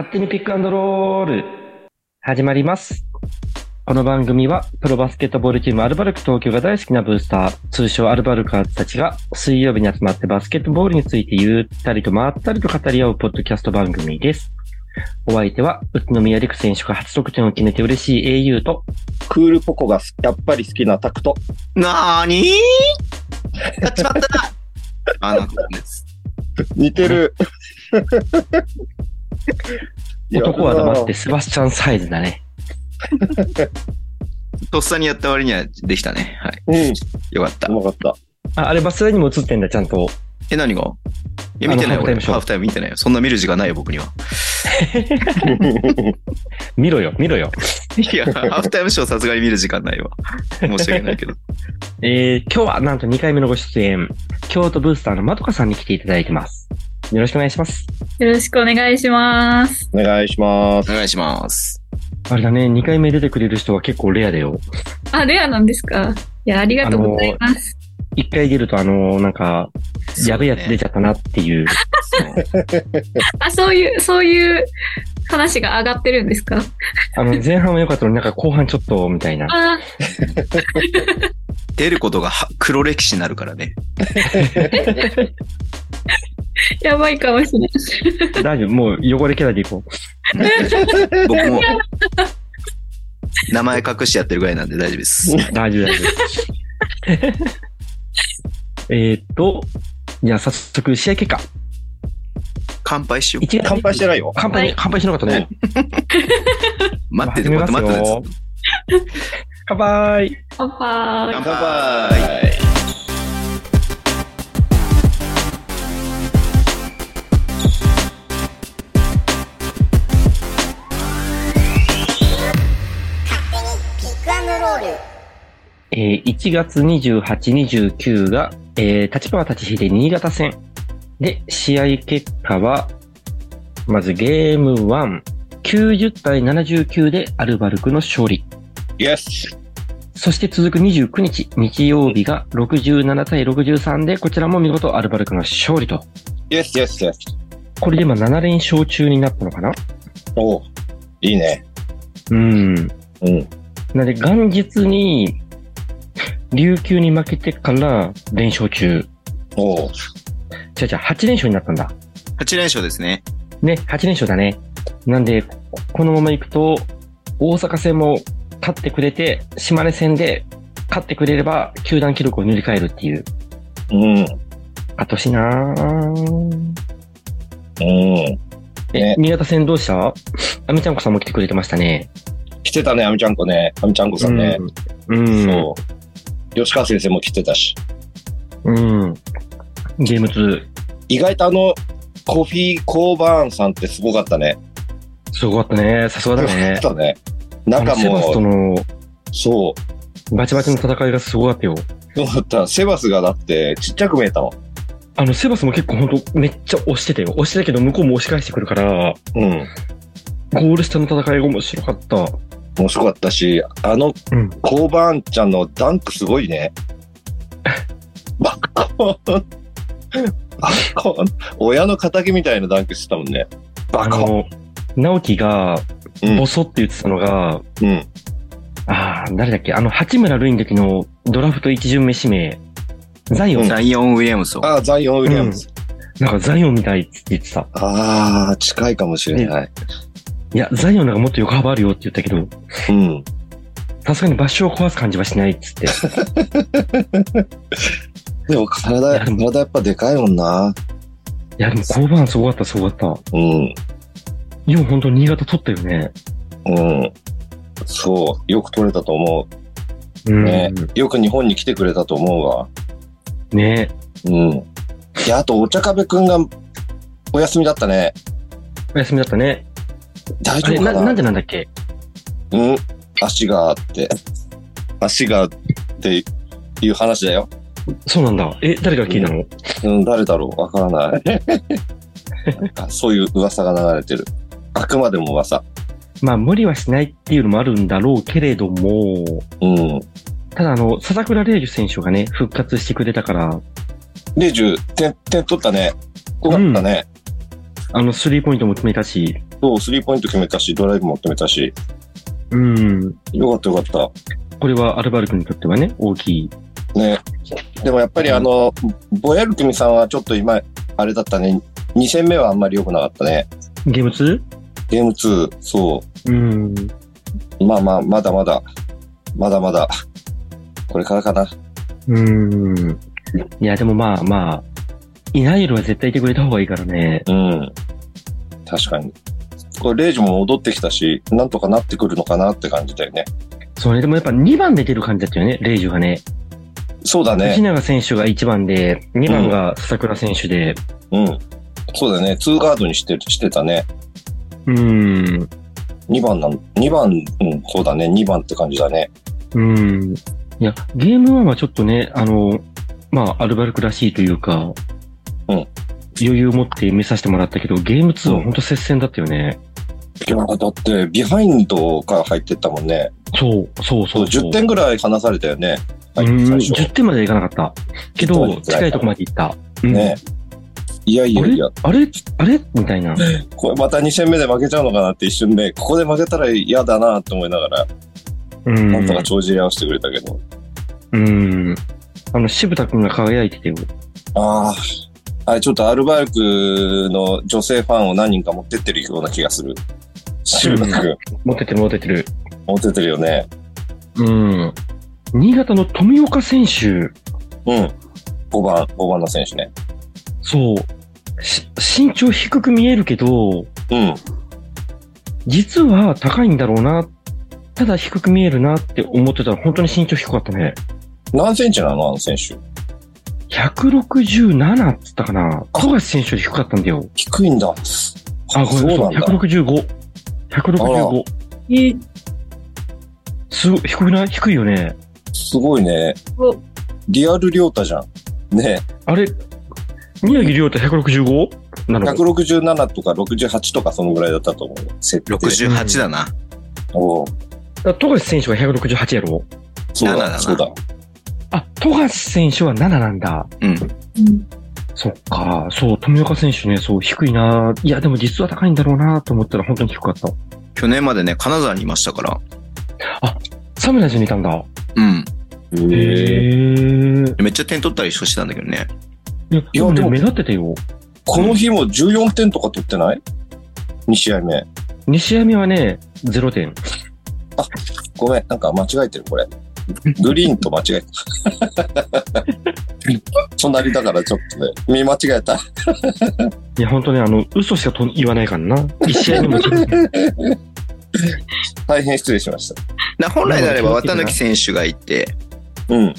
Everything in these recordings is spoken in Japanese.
勝手にピックアンドロール始まります。この番組はプロバスケットボールチームアルバルク東京が大好きなブースター、通称アルバルカーズたちが水曜日に集まってバスケットボールについてゆったりとまったりと語り合うポッドキャスト番組です。お相手は宇都宮陸選手が初得点を決めて嬉しい au と、クールポコがやっぱり好きなタクト。なーにー？やっちまったな あの子です。似てる。男は黙ってセバスチャンサイズだね。とっさにやった割にはできたね。はい。うん、よかったう。まかった。あ、あれバスラにも映ってんだ、ちゃんと。え、何が？いや、見てないよ。俺あのハーフタイムショーハーフタイム見てないよ。そんな見る時間ないよ、僕には。見ろよ、見ろよ。いや、ハーフタイムショーさすがに見る時間ないわ。申し訳ないけど。えー、今日はなんと2回目のご出演、京都ブースターのまどかさんに来ていただいてます。よろしくお願いします。よろしくお願いします。お願いします。お願いします。あれだね、2回目出てくれる人は結構レアだよ。あ、レアなんですか？いや、ありがとうございます。1回出るとあのーなんか、やべえやつ出ちゃったなっていう。あ、そういう、そういう話が上がってるんですか？あの、前半は良かったのになんか後半ちょっと、みたいな。あ 出ることがは黒歴史になるからね。やばいかもしれない。大丈夫、もう汚れキャラでいこ僕も、名前隠してやってるぐらいなんで大丈夫です。う。大丈夫、大丈夫。えーっと、じゃあ早速試合結果。乾杯しよう。一乾杯してないよ。乾杯、はい乾杯しなかったね。待ってて、待って、待って、乾杯乾杯。乾杯えー1月28、29が、えー、立川立ち秀新潟戦。で、試合結果は、まずゲーム1、90対79でアルバルクの勝利。イエス。そして続く29日、日曜日が67対63で、こちらも見事アルバルクの勝利と。イエス、イエス、イエス。これで今7連勝中になったのかな？おういいね。うん。うん。なんで、元日に、琉球に負けてから連勝中。おうじゃじゃ8連勝になったんだ。8連勝ですね。ね、8連勝だね。なんで、ここのまま行くと、大阪戦も勝ってくれて、島根戦で勝ってくれれば、球団記録を塗り替えるっていう。うん。あとしなーうん。え、ね新潟戦どうした？あみちゃんこさんも来てくれてましたね。来てたね、あみちゃんこね。あみちゃんこさんね。うん。うん。そう。吉川先生も来てたし。うん。ゲーム2、意外とあの、コフィー・コーバーンさんってすごかったね。すごかったね。さすがだねす。ごかったね。あ中のセバスとも、のそう。バチバチの戦いがすごかったよ。そうだった。セバスがだってちっちゃく見えたの。あの、セバスも結構ほんとめっちゃ押してたよ。押してたけど向こうも押し返してくるから、うん。ゴール下の戦いが面白かった。面白かったし、あのうん、コーバーンちゃんのダンクすごいね。バコーン。バコーン。親の仇みたいなダンクしてたもんね。バあコーン。の、直樹が、うんボソって言ってたのが、うん。ああ、誰だっけ？あの、八村塁の時のドラフト一巡目指名、ザイオン、ザイオン・ウィリアムソン。ああ、ザイオン・ウィリアムズ。なんかザイオンみたいって言ってた。ああ、近いかもしれない。いや、ザイオンなんかもっと横幅あるよって言ったけど、うん。さすがに場所を壊す感じはしないっつって。でも体、体やっぱでかいもんな。いや、でも交番すごかった、すごかった。うん。よう本当新潟取ったよね。うん。そう。よく取れたと思うん。う。ね。よく日本に来てくれたと思うわ。ねうん。いや、あと、お茶壁くんがお休みだったね。お休みだったね。大丈夫か？ななんでなんだっけ？うん。足があって。足がっていう話だよ。そうなんだ。え、誰が聞いたの、うん、誰だろう？わからない。そういう噂が流れてる。あくまでも噂。まあ、無理はしないっていうのもあるんだろうけれども、うん。ただあの、笹倉玲樹選手がね、復活してくれたから、で、10、点、点取ったね。よかったね。あの、スリーポイントも決めたし、そう、スリーポイント決めたし、ドライブも決めたし、うん。よかったよかった。これはアルバルクにとってはね、大きい。ね。でもやっぱりあの、ボヤルキミさんはちょっと今、あれだったね。2戦目はあんまり良くなかったね。ゲーム 2? ゲーム2、そうん。う。まあまあ、まだまだ、まだまだ、これからかな。うん。いや、でもまあまあ、いないよりは絶対いてくれた方がいいからね。うん。確かに。これ、レイジも戻ってきたし、なんとかなってくるのかなって感じだよね。そうね、でもやっぱ2番で出る感じだったよね、レイジュがね。そうだね。藤永選手が1番で、2番が笹倉選手で、うん。そうだね。2ガードにして、してたね。うん。2番なん、2番、うん、そうだね。2番って感じだね。うん。いや、ゲーム1はちょっとね、あの、まあ、アルバルクらしいというか、うん余裕を持って見させてもらったけど、ゲーム2は本当接戦だったよね。いや、だって、ビハインドから入ってったもんね。そう、そうそ、そううそう。10点ぐらい離されたよね。はい、うん、最初。10点まではいかなかった。け10点まど、で近いとこまで行った。うんね。いやいやいや、あれ？あれ？みたいな。これまた2戦目で負けちゃうのかなって一瞬で、ここで負けたら嫌だなって思いながら、うん。なんとか帳尻合わせてくれたけど。うん。あの、渋田くんが輝いててよ。ああ。あれ、ちょっとアルバルクの女性ファンを何人か持ってってるような気がする。渋田君、持ってる持ってる。持ってるよね。うん。新潟の富岡選手、うん。5番、5番の選手ね。そう。し身長低く見えるけど、うん。実は高いんだろうな。ただ低く見えるなって思ってたら本当に身長低かったね。何センチなのあの選手？167っつったかな。富樫選手より低かったんだよ。低いんだ。あ、ごめんなさい。なんだ。165。165。えすごい、低くない？低いよね。すごいねお。リアルリョータじゃん。ねあれ、宮城亮太 165? なの？167とか68とかそのぐらいだったと思うよ。設定。68だな。おうだ富樫選手が168やろ？そう7だなだ、そうだ。あ、富樫選手は7なんだ。うん。うんそっか。そう、富岡選手ね、そう、低いな。いや、でも実は高いんだろうなと思ったら本当に低かった。去年までね、金沢にいましたから。サムライズにいたんだ。うん。へえ。めっちゃ点取ったりしてたんだけどね。いや、でもね、でも目立ってたよ。この日も14点とか取ってない ?2 試合目。2試合目はね、0点。ごめん、なんか間違えてる、これ。グリーンと間違えた。隣だからちょっとね、見間違えた。いや、本当ね、あの、嘘しかと言わないからな。1試合目も0点。大変失礼しました。な本来であれば綿貫選手がいて、うん。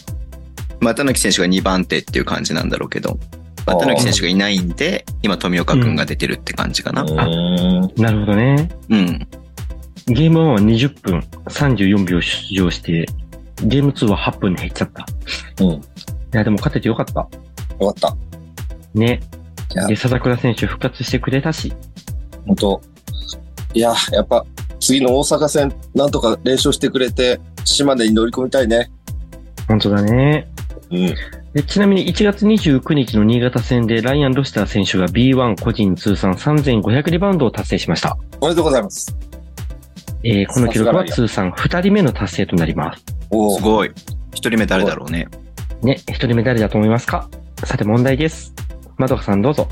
綿貫選手が2番手っていう感じなんだろうけど、あー綿貫選手がいないんで、今富岡くんが出てるって感じかな。うーん。なるほどね。うん。ゲーム1は20分34秒出場して、ゲーム2は8分で減っちゃった。うん。いや、でも勝ててよかった。よかった。ね。いやで、笹倉選手復活してくれたし。本当いや、やっぱ、次の大阪戦、なんとか連勝してくれて、島根に乗り込みたいね。本当だね。うん。でちなみに1月29日の新潟戦でライアン・ロシター選手が B1 個人通算3500リバウンドを達成しました。おめでとうございます。えーこの記録は通算2人目の達成となります。おーすごい。一人目誰だろうね。ね、1人目誰だと思いますか？さて問題です。まどかさんどうぞ。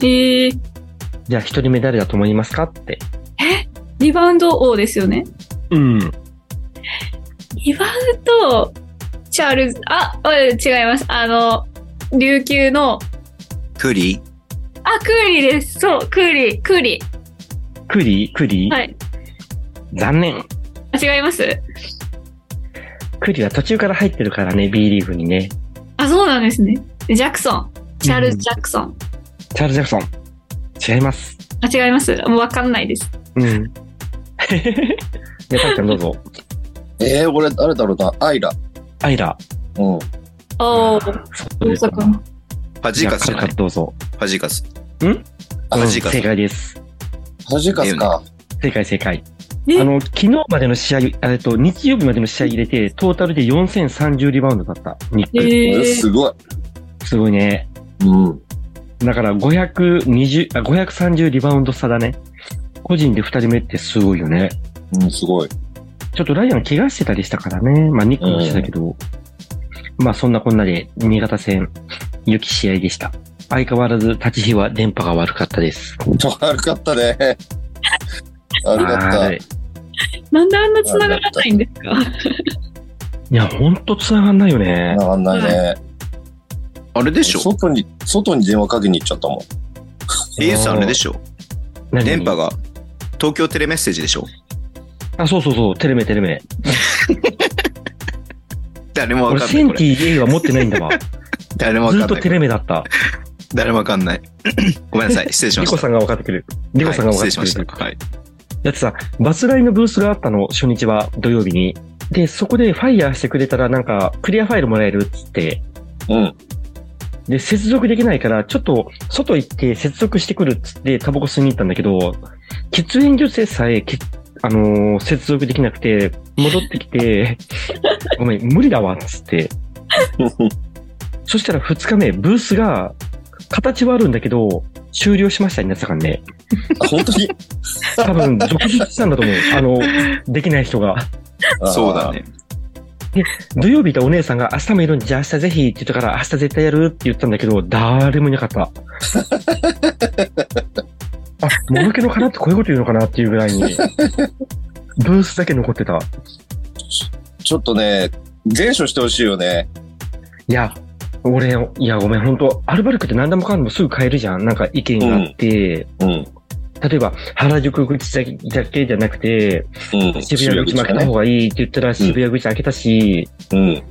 えー、じゃあ1人目誰だと思いますか？って。リバウンド王ですよね？うん。リバウンド、チャールズ、あ、あ違います。あの、琉球の、クリあ、クーリーです。そう、クーリー、クーリクリクリ、ー？はい。残念。あ、違います？クリは途中から入ってるからね、B リーグにね。あ、そうなんですね。ジャクソン。チャールズ・ジャクソン。チャールズ・ジャクソン。違います。あ、違います。もうわかんないです。うん。で、たっちゃんどうぞ。えー、俺、誰だろうな。アイラ。アイラ。うん。おー、そうです大阪の。ファジーカスじどうぞ。ファジーカス。ん？あ、ファジーカス正。解です。ハジカスか。正解正解。え？あの、昨日までの試合、えっと、日曜日までの試合入れて、トータルで4030リバウンドだった。ニック。えー、すごい。すごいね。うん。だから520、あ、530リバウンド差だね。個人で2人目ってすごいよね。うん、すごい。ちょっとライアン怪我してたりしたからね。まあ、ニックもしてたけど。まあ、そんなこんなで、新潟戦、良き試合でした。相変わらず、立ち日は電波が悪かったです。悪かったね。悪かった。はいなんであんな繋がらないんですか？いや、ほんと繋がんないよね。わかんないね。あれでしょ？外に、外に電話かけに行っちゃったもん。?AS あれでしょ？何？電波が東京テレメッセージでしょ？あ、そうそうそう、テレメテレメ。誰もわ俺、かんない。こセンテれィ A は持ってないんだわ。誰もわかんない。ずっとテレメだった。誰もわかんない。ごめんなさい。失礼しました。リコさんが分かってくれる。リコさんが分かはいってくれる。失礼しました。はい。だってさ、バスライのブースがあったの、初日は土曜日に。で、そこでファイヤーしてくれたらなんか、クリアファイルもらえるっつって。うん。で、接続できないから、ちょっと、外行って接続してくるっつって、タバコ吸いに行ったんだけど、喫煙所でさえ、けあのー接続できなくて、戻ってきて、ごめん、無理だわ、っつって。そしたら2日目、ブースが、形はあるんだけど、終了しましたになってたからね。あ本当に？多分、続出したんだと思う。あの、できない人が。そうだ。ね。土曜日いたお姉さんが明日もいるんで、じゃあ明日ぜひって言ったから、明日絶対やるって言ったんだけど、誰もいなかった。あ、もぬけの殻ってこういうこと言うのかなっていうぐらいに、ブースだけ残ってた。ちょっとね、全書してほしいよね。いや、俺、いや、ごめん、本当アルバルクって何でもかんでもすぐ買えるじゃん。なんか意見があって、うん。例えば、原宿口だけじゃなくて、うん。渋谷口も開けた方がいいって言ったら、渋谷口開けたし、うん。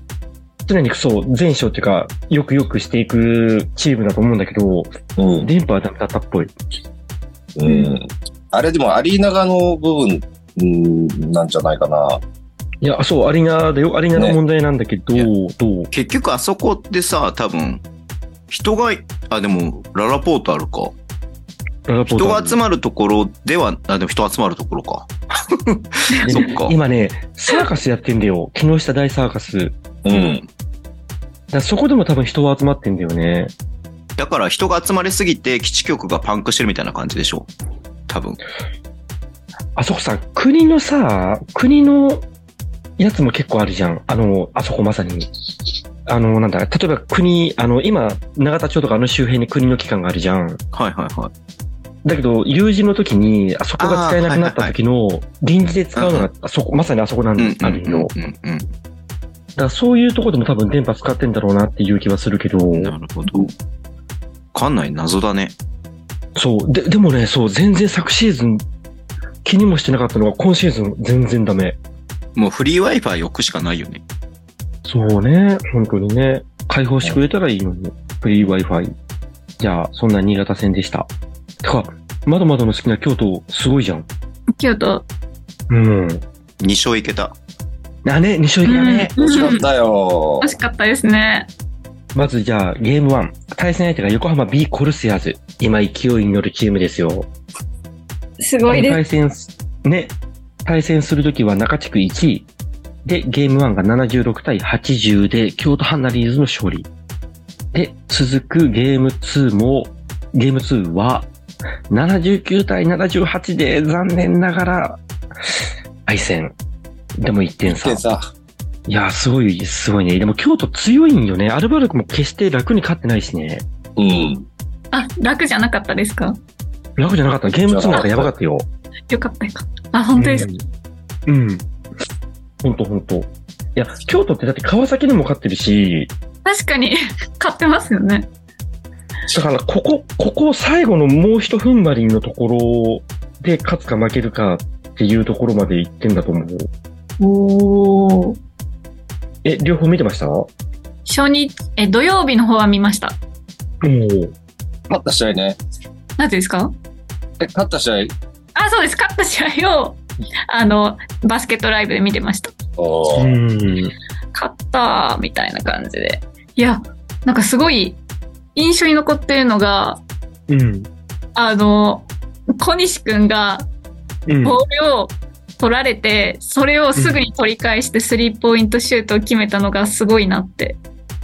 常にそう、全勝っていうか、よくよくしていくチームだと思うんだけど、うん。電波はダメだったっぽい。うん。あれでもアリーナ側の部分、うん、なんじゃないかな。いや、そう、アリーナだよ。アリーナの問題なんだけど、ねどう？結局あそこでさ、多分、人が、あ、でも、ララポートあるか。人が集まるところでは、あ、でも人集まるところか。で そっか。今ね、サーカスやってんだよ。木下大サーカス。うん。らそこでも多分人は集まってんだよね。だから人が集まりすぎて基地局がパンクしてるみたいな感じでしょ多分。あそこさ、国のさ、国のやつも結構あるじゃん。あの、あそこまさに。あの、なんだ、例えば国、あの、今、永田町とかあの周辺に国の機関があるじゃん。はいはいはい。だけど、有事の時に、あそこが使えなくなった時の、臨時で使うのが、あそこ、まさにあそこなんうんあるよ。だからそういうところでも多分電波使ってんだろうなっていう気はするけど、うん。なるほど。わかんない謎だね。そう。で、でもね、そう、全然昨シーズン気にもしてなかったのが今シーズン全然ダメ。もうフリー Wi-Fi 置くしかないよね。そうね、本当にね。開放してくれたらいいのに。フリー Wi-Fi。じゃあ、そんな新潟戦でした。てか、まだまだの好きな京都、すごいじゃん。京都。うん。2勝いけた。あ、ね、2勝いけたね。うん惜しかったよ惜。しかったですね。まずじゃあ、ゲーム1。対戦相手が横浜 B コルセアーズ。今勢いに乗るチームですよ。すごいです。対戦す、ね、対戦するときは中地区1位。で、ゲーム1が76対80で、京都ハンナリーズの勝利。で、続くゲーム2も、ゲーム2は、79対78で残念ながら、敗戦。でも1点差。でさ、いや、すごい、すごいね。でも京都強いんよね。アルバルクも決して楽に勝ってないしね。うん。あ、楽じゃなかったですか？楽じゃなかった。ゲーム2なんかやばかったよ。よかったよかった。あ、本当ですか、うん。うん。ほんとほんと。いや、京都ってだって川崎でも勝ってるし、確かに、買ってますよね。だからここ、ここ最後のもう一踏ん張りのところで勝つか負けるかっていうところまで行ってんだと思う。おー。え、両方見てました？お初日、え、土曜日の方は見ました。お。勝った試合ね。なんていうんですか？え、勝った試合。あ、そうです。勝った試合を、あの、バスケットライブで見てました。勝ったみたいな感じで。いや、なんかすごい印象に残ってるのが、うん。あの、小西くんがうん。ボールを取られて、それをすぐに取り返してスリーポイントシュートを決めたのがすごいなって。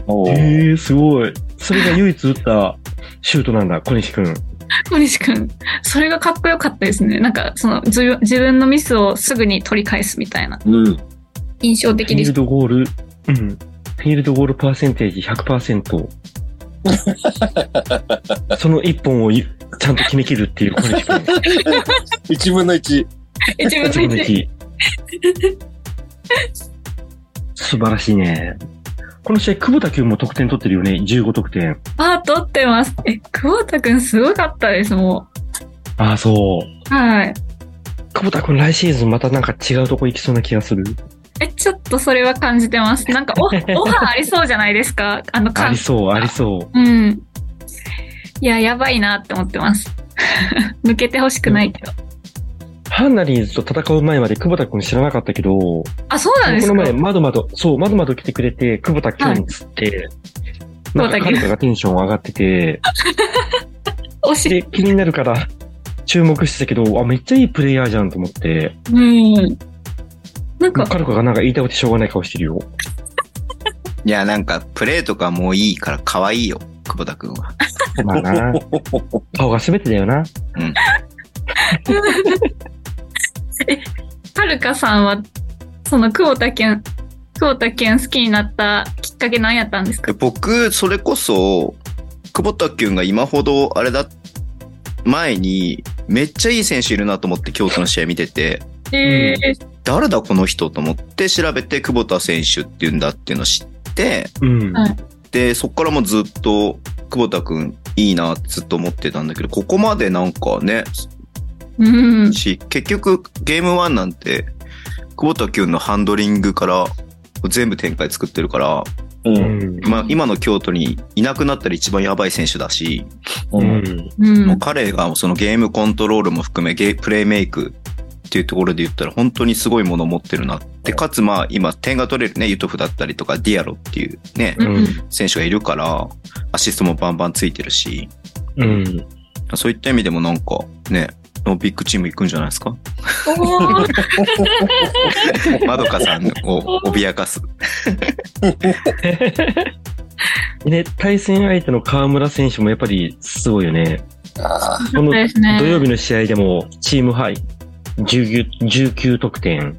おーえー、すごい。それが唯一打ったシュートなんだ、小西くん。小西くん、それがかっこよかったですね。なんか、その、自自分のミスをすぐに取り返すみたいな。うん。印象的ですフィール。ドゴール、うん。フィールドゴールパーセンテージ100%。その一本をいちゃんと決めきるっていう小西君。一分の一。一分一分のの一。一。素晴らしいね。この試合、久保田君も得点取ってるよね。15得点。あ、取ってます。え、久保田くんすごかったです、もああ、そう。う。はい。久保田君来シーズンまたなんか違うとこ行きそうな気がする。え、ちょっとそれは感じてます。なんかオ、オファーありそうじゃないですか？あの、あかりそう、ありそう。うん。いや、やばいなって思ってます。抜けてほしくないけど。ハンナリーズと戦う前まで久保田君知らなかったけど、あ、そうなんですか？この前、まどまど、そう、まどまど来てくれて、久保田君つって、なんか彼がテンション上がってて、惜しい。で、気になるから、注目してたけど、あ、めっちゃいいプレイヤーじゃんと思って、うん。なんか、カルカがなんか言いたくてしょうがない顔してるよ。いや、なんか、プレーとかもういいから可愛いよ、久保田くんは。まあな、顔が全てだよな。はるかさんは、その久保田健、久保田健好きになったきっかけ何やったんですか？で僕、それこそ、久保田くんが今ほど、あれだ、前に、めっちゃいい選手いるなと思って京都の試合見てて、え誰だこの人と思って調べて久保田選手っていうんだっていうのを知って、うん。はい。で、そっからもずっと久保田くんいいなってずっと思ってたんだけど、ここまでなんかね、ー、うん。し、結局ゲーム1なんて、久保田くんのハンドリングから全部展開作ってるから、う。うんん。まあ今の京都にいなくなったら一番やばい選手だし、う。うんん。うんもう彼がそのゲームコントロールも含めゲープレイメイクっていうところで言ったら本当にすごいものを持ってるなって、かつまあ今点が取れるね、ユトフだったりとかディアロっていうね、うん。選手がいるから、アシストもバンバンついてるし、うん。そういった意味でもなんかね、ビッグチーム行くんじゃないですか？まどかさんを脅かす。で、対戦相手の河村選手もやっぱりすごいよね。この土曜日の試合でもチームハイ19 19得点。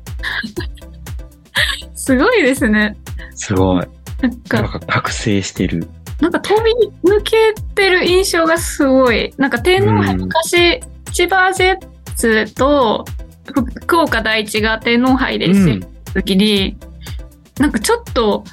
すごいですね。すごい。なんなんか、か覚醒してる。なんか飛び抜けてる印象がすごい。なんか天皇杯、うん昔、千葉ジェッツとふ福岡第一が天皇杯で。した時に、なんかちょっと、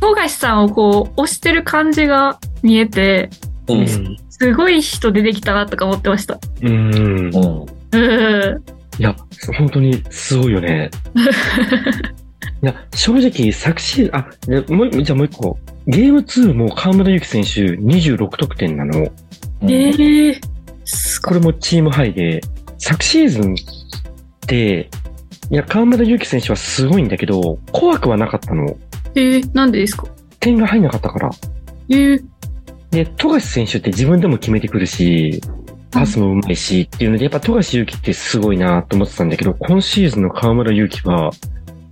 富樫さんをこう、押してる感じが見えて、う。うんん。すごい人出てきたなとか思ってました。うん。うん。うん。いや、本当にすごいよね。いや、正直、昨シーズン、あ、でもう、じゃあもう一個。ゲーム2も河村勇輝選手26得点なの。ええー。これもチームハイで、昨シーズンって、いや、河村勇輝選手はすごいんだけど、怖くはなかったの。えー、なんでですか？点が入んなかったから。えー、で、富樫選手って自分でも決めてくるし、パスもうまいしっていうので、やっぱ富樫勇樹ってすごいなと思ってたんだけど、今シーズンの河村勇輝は、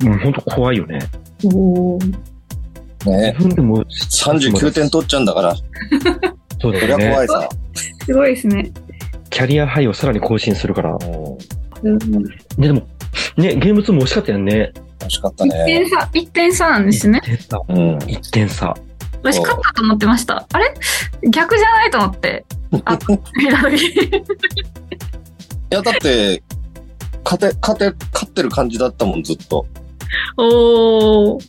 もう本当怖いよね。おーね自分でも39点取っちゃうんだから、そうだそりゃ。怖いさ。すごいですね。キャリアハイをさらに更新するから。うん。で、でも、ね、ゲーム2も惜しかったよね。惜しかった1ね点。差、一点差なんですね。1点差。うん。1点差。私勝ったと思ってました。あれ？逆じゃないと思って。あ、見た時。いや、だって、勝て、勝て、勝ってる感じだったもん、ずっと。おー。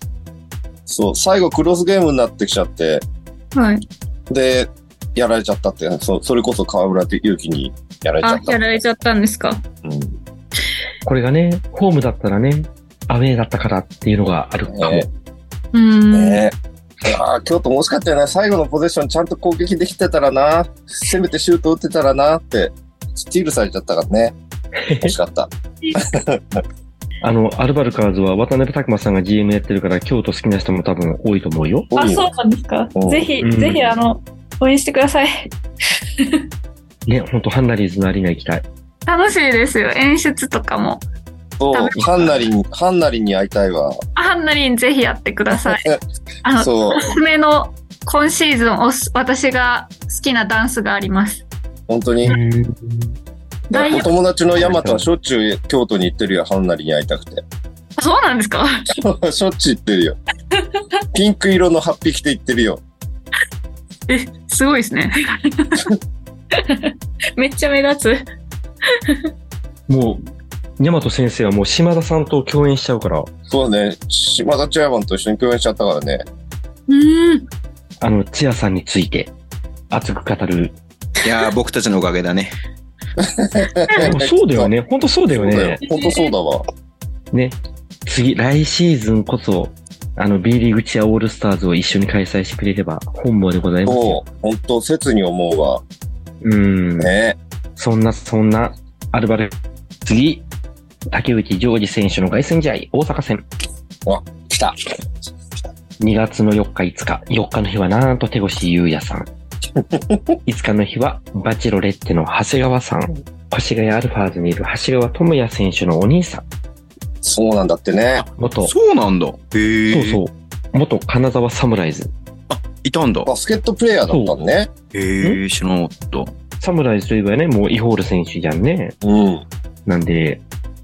そう、最後クロスゲームになってきちゃって、はい。で、やられちゃったって、そそれこそ河村勇輝にやられちゃあっ、た。やられちゃったんですか。うん。これがね、ホームだったらね、アウェーだったからっていうのがあるかも。ねうーん。ねえ。いやー京都も惜しかったよね。最後のポゼッションちゃんと攻撃できてたらな。せめてシュート打ってたらなって、スティールされちゃったからね。惜しかった。あの、アルバルカーズは渡辺拓馬さんが GM やってるから、京都好きな人も多分多いと思うよ。あ、そうなんですかうん。ぜひ、うんぜひ、あの、応援してください。ね、ほんとハンナリーズのアリーナ行きたい。楽しいですよ。演出とかも。そう、ハンナリン、ハンナリンに会いたいわ。あハンナリンぜひやってください。あの、そうお。すすめの今シーズンおす私が好きなダンスがあります。本当に？お友達のヤマトはしょっちゅう京都に行ってるよ、ハンナリに会いたくて。そうなんですか？しょっちゅう行ってるよ。ピンク色の8匹で行ってるよ。え、すごいですね。めっちゃ目立つ。もう、ヤマト先生はもう島田さんと共演しちゃうから、そうね、島田チェアマンと一緒に共演しちゃったからね。うん。あの、チアさんについて熱く語る。いやー、僕たちのおかげだね。でもそうだよね。本当そうだよね。。本当そうだわ。ね。次、来シーズンこそ、あの、B リーグチアオールスターズを一緒に開催してくれれば本望でございますよ。そう、本当切に思うわ。うん。ね。そんな、そんな、アルバル、次、竹内ジョージ選手の凱旋試合、大阪戦。来た。2月の4日、5日。4日の日はなんと手越優也さん。5日の日は、バチロレッテの長谷川さん。越谷アルファーズにいる長谷川智也選手のお兄さん。そうなんだってね。元、そうなんだ。へえ。そうそう。元金沢サムライズ。いたんだ。バスケットプレイヤーだったんね。へえ、知らなかった。サムライズといえばね、もうイホール選手じゃんね。うん。なんで、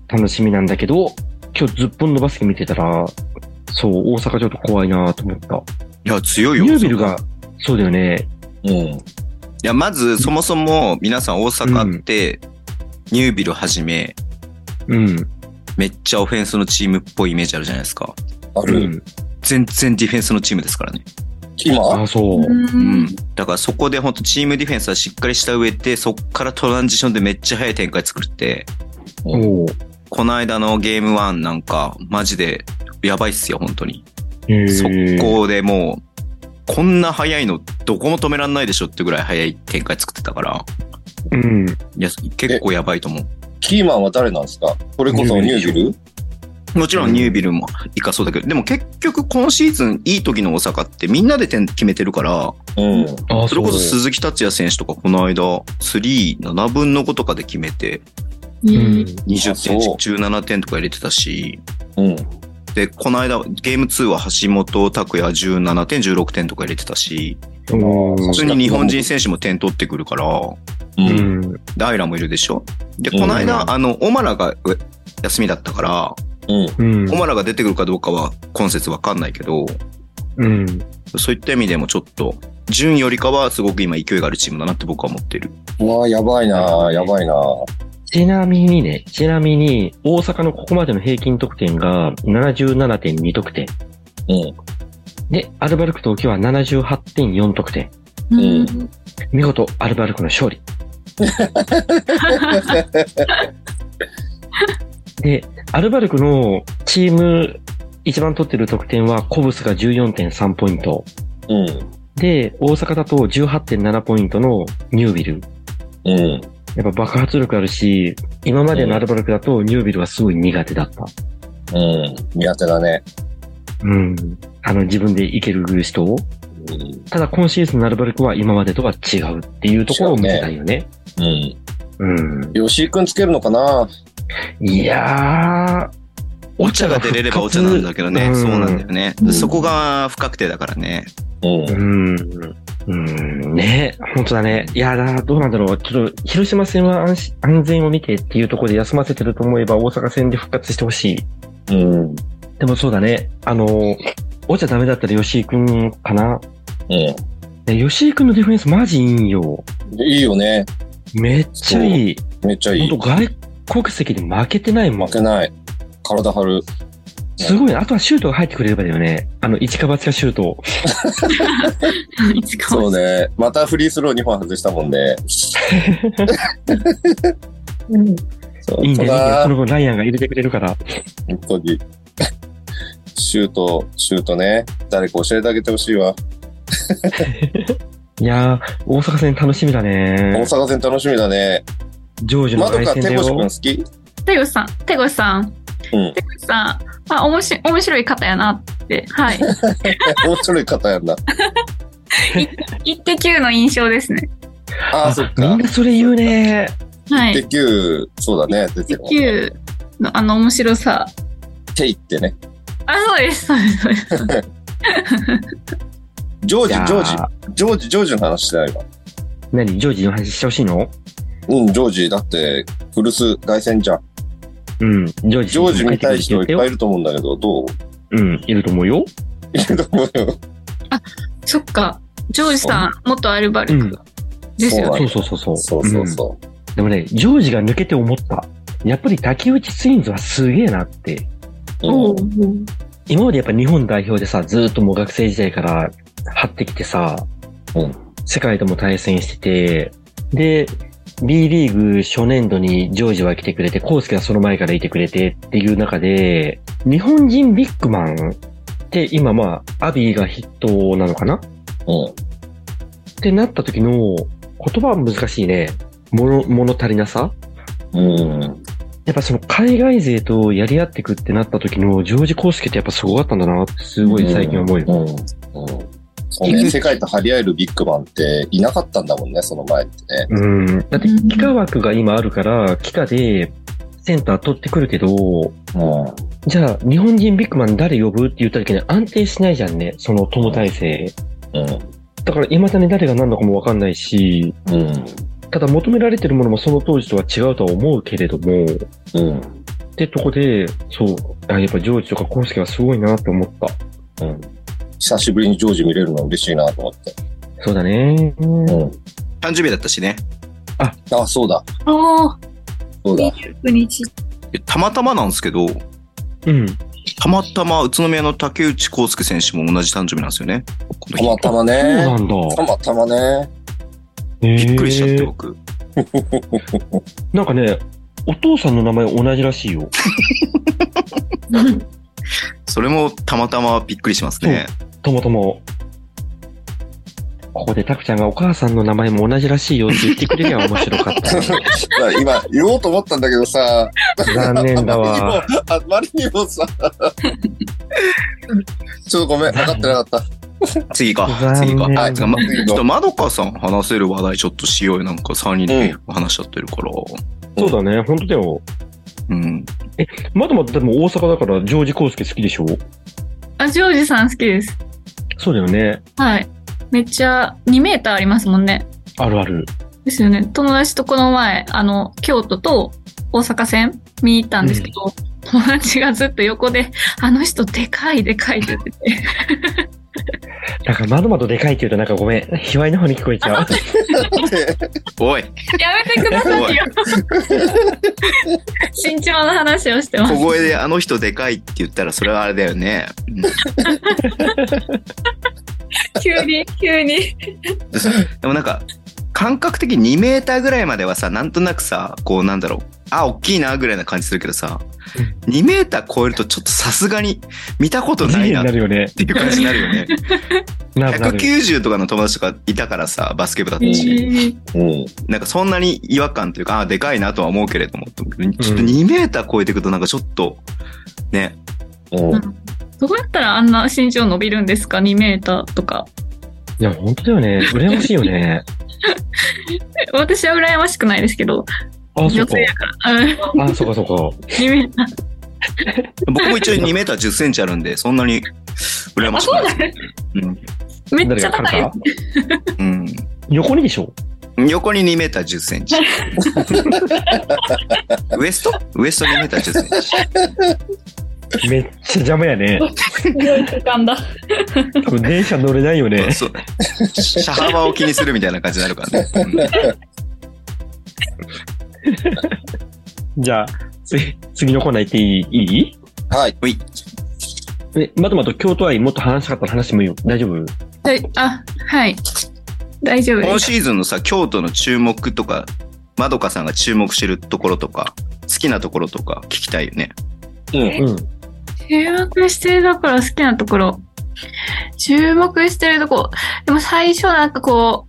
楽しみなんだけど、今日ずっぽんのバスケ見てたら、そう、大阪ちょっと怖いなと思った。いや、強いよ。ニュービルが、そうだよね。うん。いや、まず、そもそも、皆さん大阪って、ニュービルはじめ、うん。めっちゃオフェンスのチームっぽいイメージあるじゃないですか。うある。ん。全然ディフェンスのチームですからね。今？あ、そう。ううんん。だからそこで本当チームディフェンスはしっかりした上で、そっからトランジションでめっちゃ速い展開作って、おうこの間のゲーム1なんか、マジでやばいっすよ、本当に。速攻でもう、こんな速いのどこも止めらんないでしょってぐらい速い展開作ってたから、うん。いや、結構やばいと思う。キーマンは誰なんですか？これこそニュービルもちろんニュービルもいかそうだけど、でも結局今シーズンいい時の大阪ってみんなで点決めてるから、うん。あ、それこそう鈴木達也選手とかこの間、3、7分の5とかで決めて、うん。20あそう点、17点とか入れてたし、うん。で、この間、ゲーム2は橋本拓也17点、16点とか入れてたし、お普通に日本人選手も点取ってくるから、う。うんん。ダイラもいるでしょ？で、うんこの間、あの、オマラがう休みだったから、うん。うんオ。マラが出てくるかどうかは今節わかんないけど、うん。そういった意味でもちょっと、順よりかはすごく今勢いがあるチームだなって僕は思ってる。うわやばいなやばいなちなみにね、ちなみに、大阪のここまでの平均得点が77.2得点。うん。で、アルバルク東京は78.4得点。うん見事、アルバルクの勝利。で、アルバルクのチーム一番取ってる得点は、コブスが14.3ポイント。うん。で、大阪だと18.7ポイントのニュービル。うん。やっぱ爆発力あるし、今までのアルバルクだとニュービルはすごい苦手だった。うん。苦手だね。うん。あの、自分でいける人を。うん。ただ今シーズンのアルバルクは今までとは違うっていうところを見せたいよね。うん。うん。吉井くんつけるのかな？いやー、お茶が出れればお茶なんだけどね。うんそうなんだよね。うんそこが不確定だからね。うんう。ん。うん。ね本当だね。いやだ、どうなんだろう。ちょっと、広島戦は安心安全を見てっていうところで休ませてると思えば大阪戦で復活してほしい。うん。でもそうだね。あの、お茶ダメだったら吉井くんかな。うで吉井くんのディフェンスマジいいんよ。ん。いいよね。めっちゃいい。めっちゃいい。本当外国籍で負けてないもん負。けない。体張る。すごいね。あとはシュートが入ってくれればだよね。あの、一か八かシュート。一 かそうね。またフリースロー2本外したもんね。そ ういいんだよ、いいんだよ。だその分ライアンが入れてくれるから。本当に。シュート、シュートね。誰か教えてあげてほしいわ。いやー、大阪戦楽しみだ大ね。阪戦楽しみだね。ジョージのまどか凱旋だよ手越くん好。き？手越さん、手越さん、うん。手越さん、あ、おもし、面白い方やなって、はい。面白い方やんな。一滴球の印象ですね。ああ、そっかみん。なそれ言うね。はい。鉄球、そうだね。出てるもんね。球のあの面白さ。テイってね。あ、そうです、そうです、そうです。ジョージジョージ。ジョージ、ジョージの話してないわ。何？ジョージの話してほしいの？うん、ジョージ、だって、古巣凱旋じゃん。うん。ジョージ。ジョージ見たい人いっぱいいる。ると思うんだけど、どう？うん、いると思うよ。いると思うよ。そっか。ジョージさん、元アルバルクですよね。そうそうそうそう。そうそうそうんでもね、ジョージが抜けて思った。やっぱり竹内ツインズはすげえなって。う。おううん今までやっぱ日本代表でさ、ずーっともう学生時代から張ってきてさ、うん世界とも対戦してて、で、B リーグ初年度にジョージは来てくれて、コウスケはその前からいてくれてっていう中で、日本人ビッグマンって今まあ、アビーが筆頭なのかな？うん。ってなった時の言葉は難しいね。物、物足りなさ？うん。やっぱその海外勢とやり合ってくってなった時のジョージ・コースケってやっぱすごかったんだなってすごい最近思うよ。うん。うん。そうね、世界と張り合えるビッグマンっていなかったんだもんね、その前ってね。うん。だって、幾何枠が今あるから、幾何でセンター取ってくるけど、うん。じゃあ、日本人ビッグマン誰呼ぶって言った時に安定しないじゃんね、その友体制。うん。だから、未だに誰が何のかもわかんないし、うん。ただ求められてるものもその当時とは違うとは思うけれども、うん。ってとこで、そう、あやっぱジョージとかコースケはすごいなって思った。うん。久しぶりにジョージ見れるの嬉しいなと思って。そうだね。うん。誕生日だったしね。あ、そうだ。おー、そうだ。29日。えたまたまなんですけど、うん。たまたま宇都宮の竹内康介選手も同じ誕生日なんですよね。この日たまたまそうね。なんだ。たまたまね。びっくりしちゃって、へー僕。なんかね、お父さんの名前同じらしいよ。それもたまたまびっくりしますね。ともとも。ここでタクちゃんがお母さんの名前も同じらしいよって言ってくれりゃ面白かった。今、言おうと思ったんだけどさ、残念だわ。あまりにもさ、ちょっとごめん、分かってなかった。次か。次か。はいまちょっとまどかさん話せる話題ちょっとしようよ。なんか3人で話しちゃってるから。そうだね、本当だよ。うん。まだまだでも大阪だからジョージ・コースケ好きでしょ？あ、ジョージさん好きです。そうだよね。はい。めっちゃ2メーターありますもんね。あるある。ですよね。友達とこの前、あの、京都と大阪線見に行ったんですけど、友達がずっと横で、あの人でかいでかいって言ってて。なんかまだまだでかいって言うとなんかごめん。卑猥な方に聞こえちゃう。おい、やめてくださいよ。身長の話をしてます。小声であの人でかいって言ったらそれはあれだよね。う ん急に、急に。でもなんか、感覚的に2メーターぐらいまではさ、なんとなくさ、こうなんだろう。あ、大きいなぐらいな感じするけどさ、2メーター超えるとちょっとさすがに見たことないなっになるよね。ていう感じになるよね。なるなる。190とかの友達とかいたからさ、バスケ部だったえし。なんかそんなに違和感というか、あ、でかいなとは思うけれども、ちょっと2メーター超えていくとなんかちょっと、ね、うん。どうやったらあんな身長伸びるんですか ?2 メーターとか。いや、本当だよね。羨ましいよね。私は羨ましくないですけど、あ、そ女うかあ、そうかそうか。2メーター。僕も一応2メーター10センチあるんで、そんなに羨まあ、しくない。そうだね。うんめっちゃ高いよ。うん。横にでしょ？横に2メーター10センチ。ウエスト？ウエスト2メーター10センチ。めっちゃ邪魔やね。すごい俯瞰だ。多分電車乗れないよね。そう車幅を気にするみたいな感じになるからね。じゃあ、次、次のコーナー行っていい？いいはい。ほいえ、まだまだ京都愛もっと話したかったら話してもいいよ。大丈夫？はい、あ、はい。大丈夫今。シーズンのさ、京都の注目とか、まどかさんが注目してるところとか、好きなところとか聞きたいよね。うん。うん。注目してるところ、好きなところ。注目してるところ。でも最初なんかこ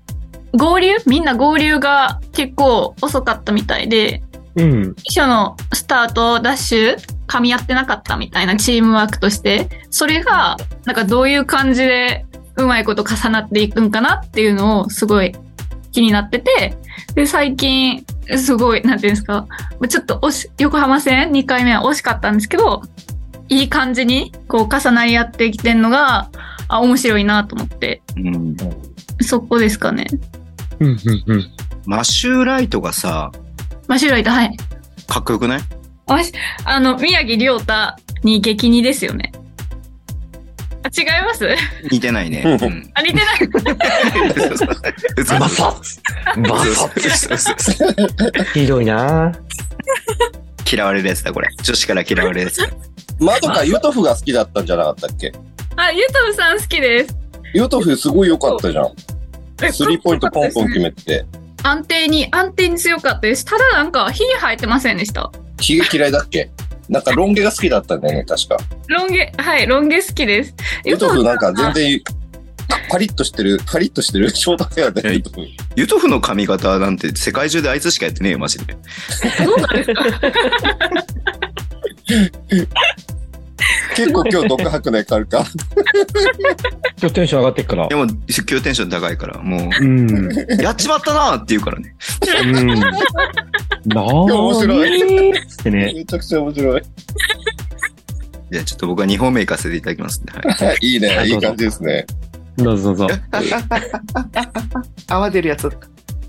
う、合流？みんな合流が結構遅かったみたいで、うん。一緒のスタート、ダッシュ、噛み合ってなかったみたいなチームワークとして、それが、なんかどういう感じでうまいこと重なっていくんかなっていうのをすごい気になってて、で、最近、すごい、なんていうんですか、ちょっと惜し、横浜戦？2回目は惜しかったんですけど、いい感じに、こう、重なり合ってきてんのが、あ、面白いなと思って、うん。そこですかね。うん、うん、うん。マシューライトがさ、マシュライト、はい。かっこよくない？あの、宮城亮太に激似ですよね。あ、違います？似てないね。うんうん。あ、似てない。嘘バサッバサッひどいな 嫌われるやつだ、これ。女子から嫌われるやつだ。まどかユトフが好きだったんじゃなかったっけ？あ、ゆとふさん好きです。ユトフすごい良かったじゃん。えスリーポイントポンポン決めて。安定に、安定に強かったです。ただなんか、火生えてませんでした？ヒゲ嫌いだっけ？なんかロン毛が好きだったんだよね、確か。ロン毛、はい、ロン毛好きです。ユトフなんか全然。然、パリッとしてる、パリッとしてるショートヘアで、はいユトフ。ユトフの髪型なんて世界中であいつしかやってねえよ、マジで。どうなんですか？結構今日毒吐くね、カルカ。今日テンション上がってっからで。も、今日テンション高いから、もうん。う、やっちまったなーって言うからね。うん。な面白い。ってね。めちゃくちゃ面白い。じゃあちょっと僕は2本目行かせていただきますんで。はい いいね、いい感じですね。どうぞどうぞ。泡出るやつ。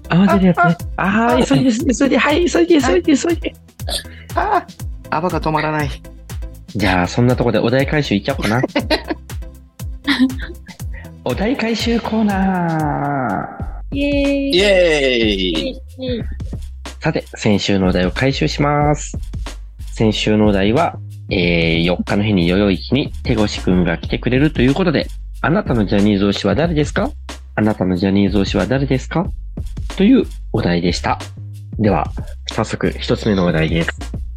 慌てるやつね。ああ、急いで、急いで、はい、急いで、急いで、急いで。ああ、泡が止まらない。じゃあ、そんなとこでお題回収いっちゃおうかな。お題回収コーナー。イエーイ。イエーイさて、先週のお題を回収します。先週のお題は、えー、4日の日によよい日に手越くんが来てくれるということで、あなたのジャニーズ推しは誰ですか？あなたのジャニーズ推しは誰ですか？というお題でした。では、早速一つ目のお題です。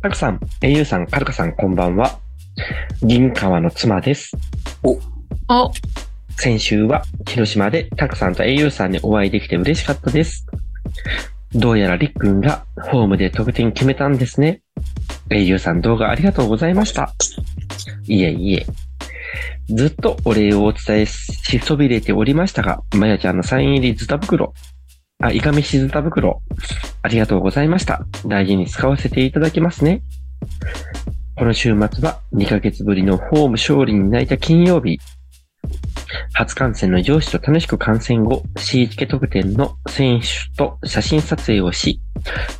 タクさん、英雄さん、カルカさん、こんばんは。銀川の妻です。お、先週は広島でタクさんと英雄さんにお会いできて嬉しかったです。どうやらりっくんがホームで得点決めたんですね。英雄さん動画ありがとうございました。いえいえ。ずっとお礼をお伝えしそびれておりましたが、まやちゃんのサイン入りズタ袋、あ、いかめしズタ袋、ありがとうございました。大事に使わせていただきますね。この週末は2ヶ月ぶりのホーム勝利に泣いた金曜日、初観戦の上司と楽しく観戦後、シーチケ特典の選手と写真撮影をし、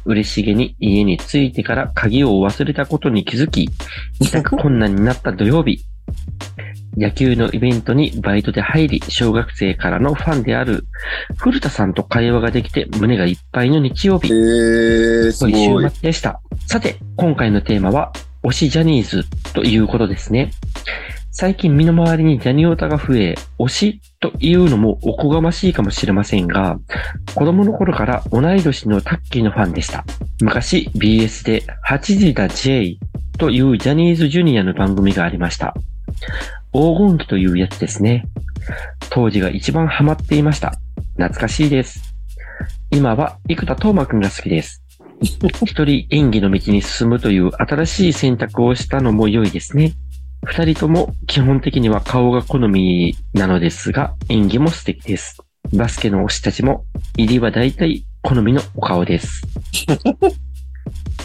嬉しげに家に着いてから鍵を忘れたことに気づき、帰宅困難になった土曜日、野球のイベントにバイトで入り、小学生からのファンである古田さんと会話ができて胸がいっぱいの日曜日え。ー、すというごい週。末でした。さて、今回のテーマは、推しジャニーズということですね。最近身の回りにジャニオタが増え、推しというのもおこがましいかもしれませんが、子供の頃から同い年のタッキーのファンでした。昔 BS で8時だ J というジャニーズジュニアの番組がありました。黄金期というやつですね。当時が一番ハマっていました。懐かしいです。今は生田斗真くんが好きです。一人演技の道に進むという新しい選択をしたのも良いですね。二人とも基本的には顔が好みなのですが、演技も素敵です。バスケの推したちも、入りは大体好みのお顔です。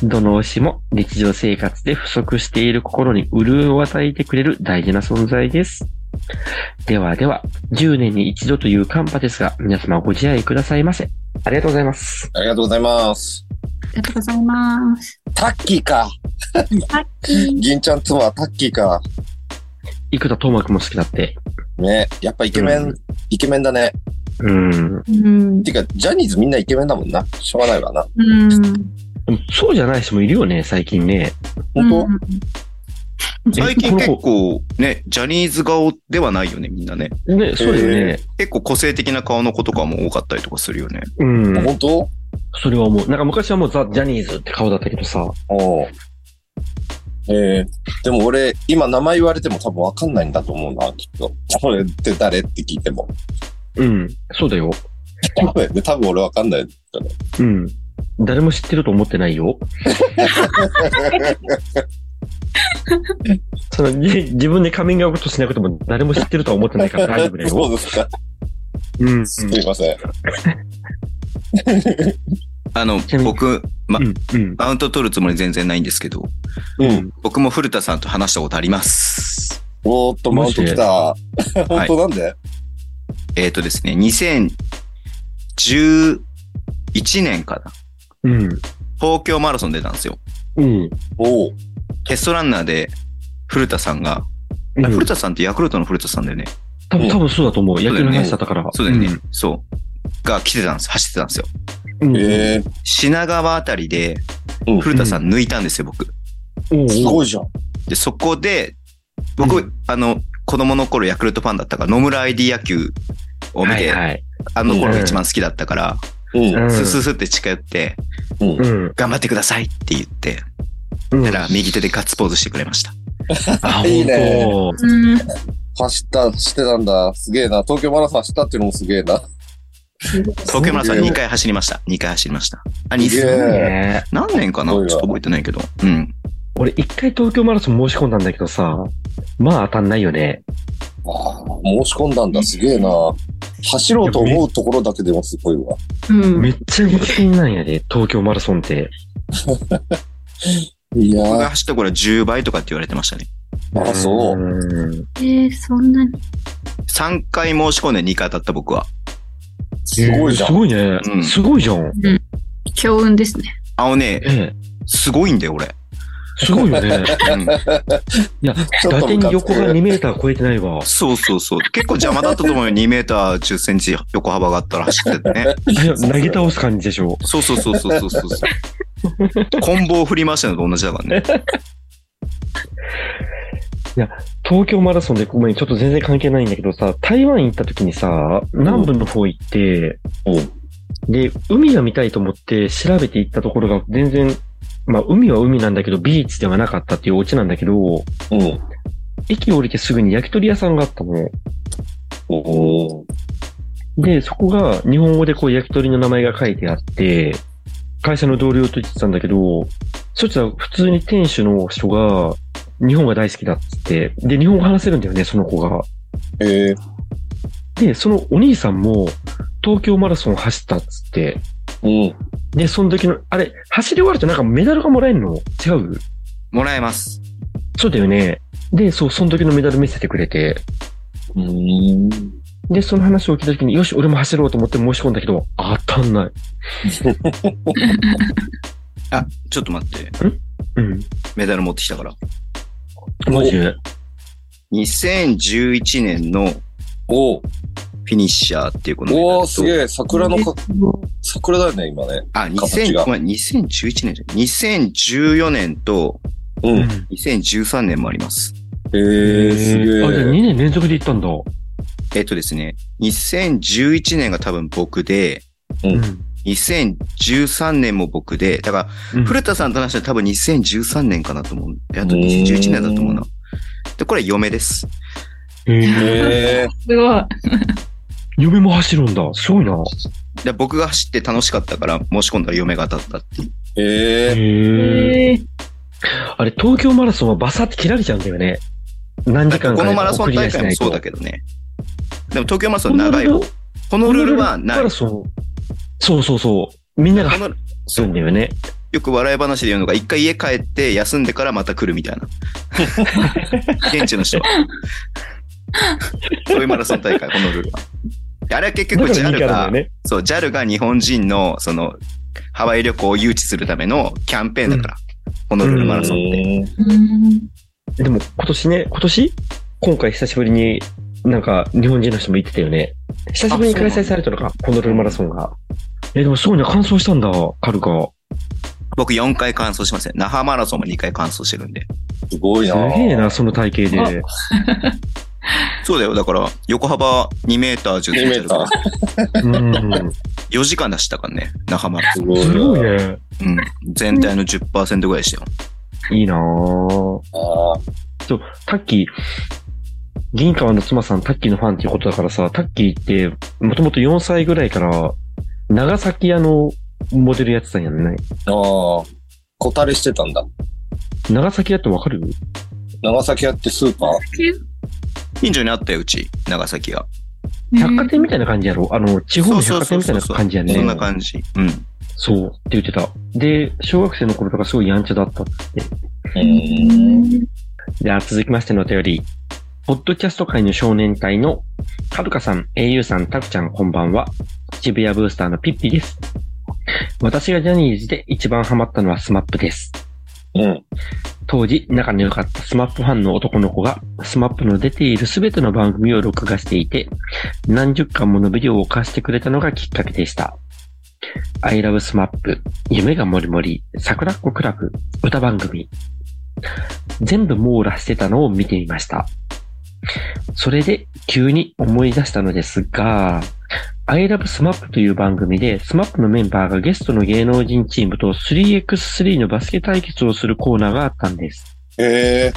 どの推しも日常生活で不足している心に潤いを与えてくれる大事な存在です。ではでは、10年に一度という寒波ですが、皆様ご自愛くださいませ。ありがとうございます。ありがとうございます。ありがとうございます。タッキーか。さっき、銀ちゃん妻はタッキーか。生田斗真くんも好きだって。ね、やっぱイケメン、うんイケメンだね。うん。うん。てか、ジャニーズみんなイケメンだもんな。しょうがないわな。うん。でもそうじゃない人もいるよね、最近ね。本当、うん最近結構ね、ジャニーズ顔ではないよね、みんなね。ね、そうだよね。結構個性的な顔の子とかも多かったりとかするよね。うん。本当？それは思う。なんか昔はもうザ・ジャニーズって顔だったけどさ。おうえー、でも俺、今名前言われても多分わかんないんだと思うな、きっと。これって誰って聞いても。うん。そうだよ。多分ね多分俺わかんないから。うん。誰も知ってると思ってないよ。そのじ自分でカミングアウトしなくても誰も知ってるとは思ってないから大丈夫だそうよ。ですか。うん。すいません。あの僕、まう、ん。うん。マウント取るつもり全然ないんですけど、うん。僕も古田さんと話したことあります。おーっと、マウント来た。本当なんで、えっ、とですね、2017 1年かな。うん。東京マラソン出たんですよ。うん。おう。テストランナーで、古田さんが、あうん古田さんってヤクルトの古田さんだよね。多分、多分そうだと思う。野球の話だったから。そうだよね。そう。が来てたんです。走ってたんですよ。うん。ええ品川あたりで、うん古田さん抜いたんですよ、僕。すごいじゃん。で、そこで、僕、うんあの、子供の頃ヤクルトファンだったから、野村 ID 野球を見て、はいはい。あの頃が一番好きだったから、うん。うんスススって近寄って、うん。うん。頑張ってくださいって言って、うん。たら右手でガッツポーズしてくれました。あ、いいね本うん。走った、走ってたんだ。すげえな。東京マラソン走ったっていうのもすげえな。東京マラソン2回走りました。2回走りました。あ、2すげえ当。ね何年かな？ちょっと覚えてないけど。うん。俺一回東京マラソン申し込んだんだけどさ、まあ当たんないよね。ああ申し込んだんだ。すげえな。走ろうと思うところだけでもすごいわ。うんめっちゃ激戦なんやで、東京マラソンって。いや僕がー、走った頃は10倍とかって言われてましたね。あ、そう。ん。えー、そんなに。3回申し込んで2回当たった僕は。すごいじゃん。すごいねう。んすごいじゃん。強運ですね。あのね、ええ。すごいんだよ、俺。すごいよね。うん、いや、打点横が2メーター超えてないわ。そうそうそう。結構邪魔だったと思うよ。2メーター10センチ横幅があったら走っててね。いや、投げ倒す感じでしょ。そうそうそうそうそうそうそう。コンボを振り回してるのと同じだからね。東京マラソンでごめん、ちょっと全然関係ないんだけどさ、台湾行った時にさ、南部の方行って、で、海が見たいと思って調べて行ったところが全然、まあ海は海なんだけど、ビーチではなかったっていうオチなんだけど、うん。駅降りてすぐに焼き鳥屋さんがあったの。おーで、そこが日本語でこう焼き鳥の名前が書いてあって、会社の同僚と言ってたんだけど、そしたら普通に店主の人が日本が大好きだっつって、で、日本語話せるんだよね、その子が。ええで、そのお兄さんも東京マラソン走ったっつって、うん。で、その時の、あれ、走り終わるとなんかメダルがもらえるの？違う？もらえます。そうだよね。で、そう、その時のメダル見せてくれて、うん。で、その話を聞いた時に、よし、俺も走ろうと思って申し込んだけど、当たんない。あ、ちょっと待って。うん？メダル持ってきたから。マジで。2011年のおーフィニッシャーっていうこのおーすげえ。桜のか、桜だよね、今ね。あ、形が2000ごめん2011年じゃん。2014年とうん。2013年もあります。ええすげあ、じゃあ2え。年連続で行ったんだ。えっとですね、2011年が多分僕で、うん2013年も僕で、だから、うん古田さんと話したら多分2013年かなと思う。あと2011年だと思うな。で、これ嫁です。へえ。ええ すごい。嫁も走るんだ。すごいな。で僕が走って楽しかったから申し込んだら嫁が当たったっていう。ええへえ。えー、あれ、東京マラソンはバサって切られちゃうんだよね。何時間かこのマラソン大会もそうだけけどね。でも東京マラソン長い方。このルールはないマラ。ソン。そうそうそう。みんながこ走のるんだよね。よく笑い話で言うのが、一回家帰って休んでからまた来るみたいな。現地の人は。そういうマラソン大会、このルールは。あれは結局 JAL がね。そう、JAL が日本人の、その、ハワイ旅行を誘致するためのキャンペーンだから。このルールマラソンって。うん。でも今年ね、今年？今回久しぶりになんか日本人の人も言ってたよね。久しぶりに開催されたのか、このルーマラソンが。え、でもすごいね、完走したんだ、カルが。僕4回完走しますね。那覇マラソンも2回完走してるんで。すごいすな。げえな、その体型で。そうだよ。だから、横幅2メーター10センチあるから2うん。4時間出したからね。那覇マラソすごいすごいな。ね。ン。うん。全体の10%ぐらいでしたよ。いいなぁ。ああ。そう、タッキー、銀川の妻さん、タッキーのファンっていうことだからさ、タッキーって、もともと4歳ぐらいから、長崎屋のモデルやってたんやんね。ああ。小垂れしてたんだ。長崎屋ってわかる？長崎屋ってスーパー？近所にあったよ、うち。長崎が。百貨店みたいな感じやろ？あの、地方の百貨店みたいな感じやね。そんな感じ。うん。そう、って言ってた。で、小学生の頃とかすごいやんちゃだったって。うん。では、続きましてのお便り。ポッドキャスト界の少年隊の、はるかさん、au さん、たくちゃん、こんばんは。渋谷ブースターのピッピです。私がジャニーズで一番ハマったのはスマップです。うん。当時、仲の良かったスマップファンの男の子が、スマップの出ているすべての番組を録画していて、何十巻ものビデオを貸してくれたのがきっかけでした。I love スマップ、夢がもりもり、桜っ子クラブ、歌番組。全部網羅してたのを見てみました。それで急に思い出したのですが、I love スマップという番組で、スマップのメンバーがゲストの芸能人チームと 3x3 のバスケ対決をするコーナーがあったんです。へえ。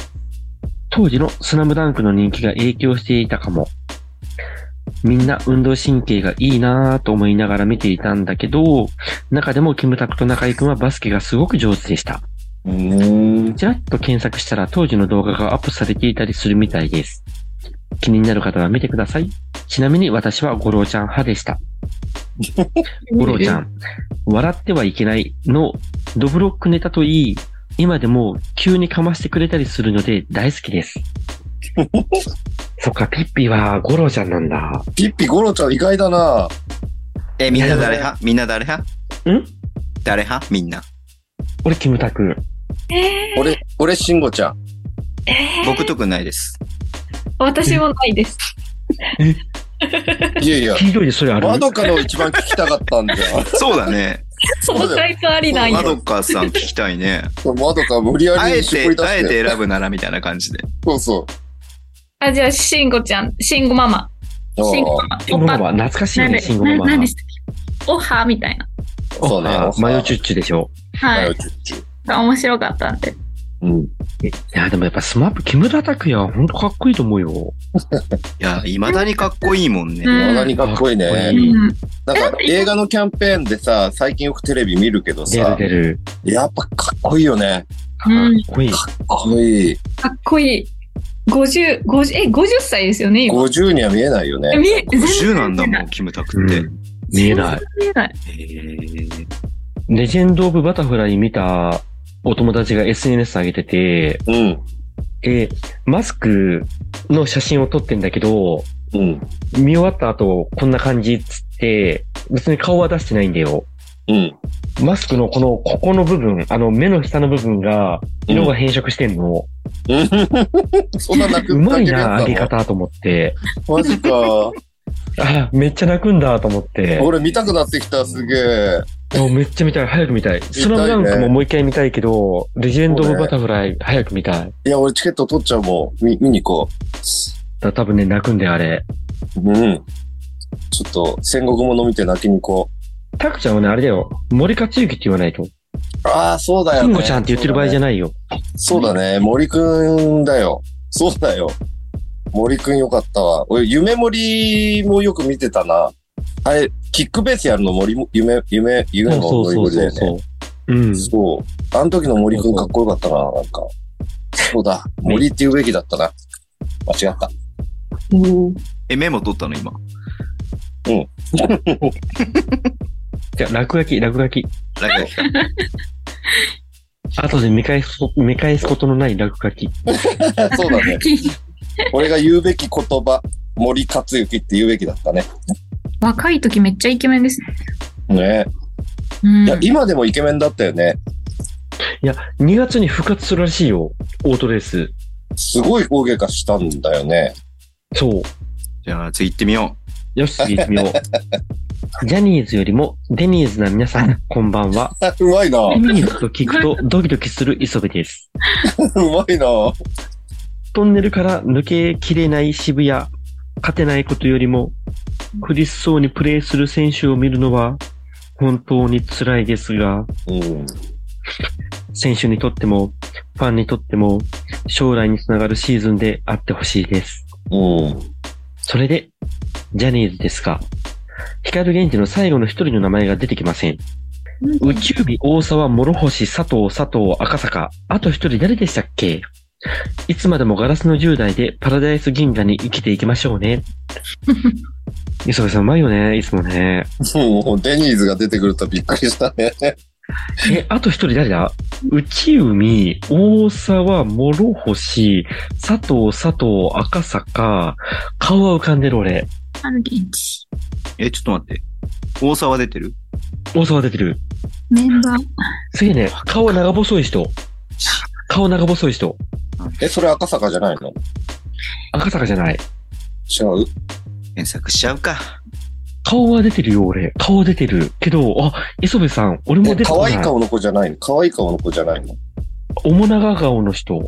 当時のスナムダンクの人気が影響していたかも。みんな運動神経がいいなぁと思いながら見ていたんだけど、中でもキムタクと中井くんはバスケがすごく上手でした。ちらっと検索したら当時の動画がアップされていたりするみたいです。気になる方は見てください。ちなみに私は五郎ちゃん派でした。五郎ちゃん、笑ってはいけないのドブロックネタといい、今でも急にかましてくれたりするので大好きです。そっか、ピッピは五郎ちゃんなんだ。ピッピゴロちゃん意外だな。え、みんな誰派？みんな誰派？ん？誰派？みんな。俺、キムタク。えー、俺、俺、慎吾ちゃん。えー僕特にないです。私もないです。いやいや、ひどいでそれある？まどかの一番聞きたかったんだよ。そうだね。そのタイプありなんやま。どかさん聞きたいね。まどか無理やあえり絞りて、あえて。て選ぶならみたいな感じで。そうそう。あ、じゃあ、しんごちゃん、しんごママ。しんごママ。シンゴママ、懐かしいね、なんで、シンゴママ。ななんでしたっけオハみたいな。そうねあマヨチュッチュでしょ。はい。はい。チュッチュ面白かったんで。うん。いや、でもやっぱスマップ、木村拓哉はほんとかっこいいと思うよ。いや、未だにかっこいいもんね。うんまだにかっこいいね。なんか映画のキャンペーンでさ、最近よくテレビ見るけど出るさ、出る。やっぱかっこいいよね。かうんっこいい。かっこいい。かっこいい。50、50、え、50歳ですよね、今。50には見えないよね。え見え、全然50なんだもん、キムタクって。うん見えない。見えない。レジェンド・オブ・バタフライ見たお友達が SNS 上げてて、うん。えーマスクの写真を撮ってんだけど、うん。見終わった後、こんな感じっつって、別に顔は出してないんだよ。うん。マスクのこの、ここの部分、あの目の下の部分が、色が変色してんの。うんそんな泣くうまいな、上げ方と思って。マジか。あ、めっちゃ泣くんだと思って。俺見たくなってきた、すげえ。もうめっちゃ見たい。早く見たい。スラムダンクももう一回見たいけど、レジェンド・オブ・バタフライ早く見たい。いや、俺チケット取っちゃうもん。見、見に行こら多分ね、泣くんだよ、あれ。う。うん。ちょっと、戦国もの見て泣きに行こタクちゃんはね、あれだよ。森克行って言わないと。う。ああ、そうだよね。キンゴちゃんって言ってる場合じゃない。ないよ。そうだね。森くんだよ。そうだよ。森くんよかったわ。俺、夢森もよく見てたな。あれ、キックベースやるの森も、夢、夢、夢も森森だよね。う。うん。そう。あの時の森くんかっこよかったな、なんか。そうだ。森って言うべきだったな。間違った。え、メモ取ったの今？じゃあ、落書き、落書き。だけ後で見返す見返すことのない落書き。そうだね。俺が言うべき言葉、森克行って言うべきだったね。若い時めっちゃイケメンですね。ねうん。いや、今でもイケメンだったよね。いや、2月に復活するらしいよ。オートレース。すごい大怪我したんだよね。そう。じゃあ、次行ってみよよし、次行ってみよう。ジャニーズよりもデニーズな皆さん、こんばんは。うまいな。デニーズと聞くとドキドキする磯部です。うまいな。トンネルから抜けきれない渋谷、勝てないことよりも、苦しそうにプレーする選手を見るのは、本当に辛いですが、うん。選手にとっても、ファンにとっても、将来につながるシーズンであってほしいです。うん。それで、ジャニーズですが、光源氏の最後の一人の名前が出てきません。宇宙日、大沢、諸星、佐藤、佐藤、赤坂。あと一人誰でしたっけいつまでもガラスの10代でパラダイス銀河に生きていきましょうね。磯部さんうまいよね、いつもね。もうデニーズが出てくるとびっくりしたね。え、あと一人誰だ？内海、大沢、諸星、佐藤、佐藤、赤坂。顔は浮かんでる俺。ある現地。う。え、ちょっと待って。大沢出てる？大沢出てる。メンバー。すげえね。顔長細い人。顔長細い人。え、それ赤坂じゃないの？赤坂じゃない。違う？検索しちゃうか。顔は出てるよ、俺。顔は出てる。けど、あ、磯部さん、俺もえ、出てこない。可愛い顔の子じゃないの？可愛い顔の子じゃないの？面長顔の人。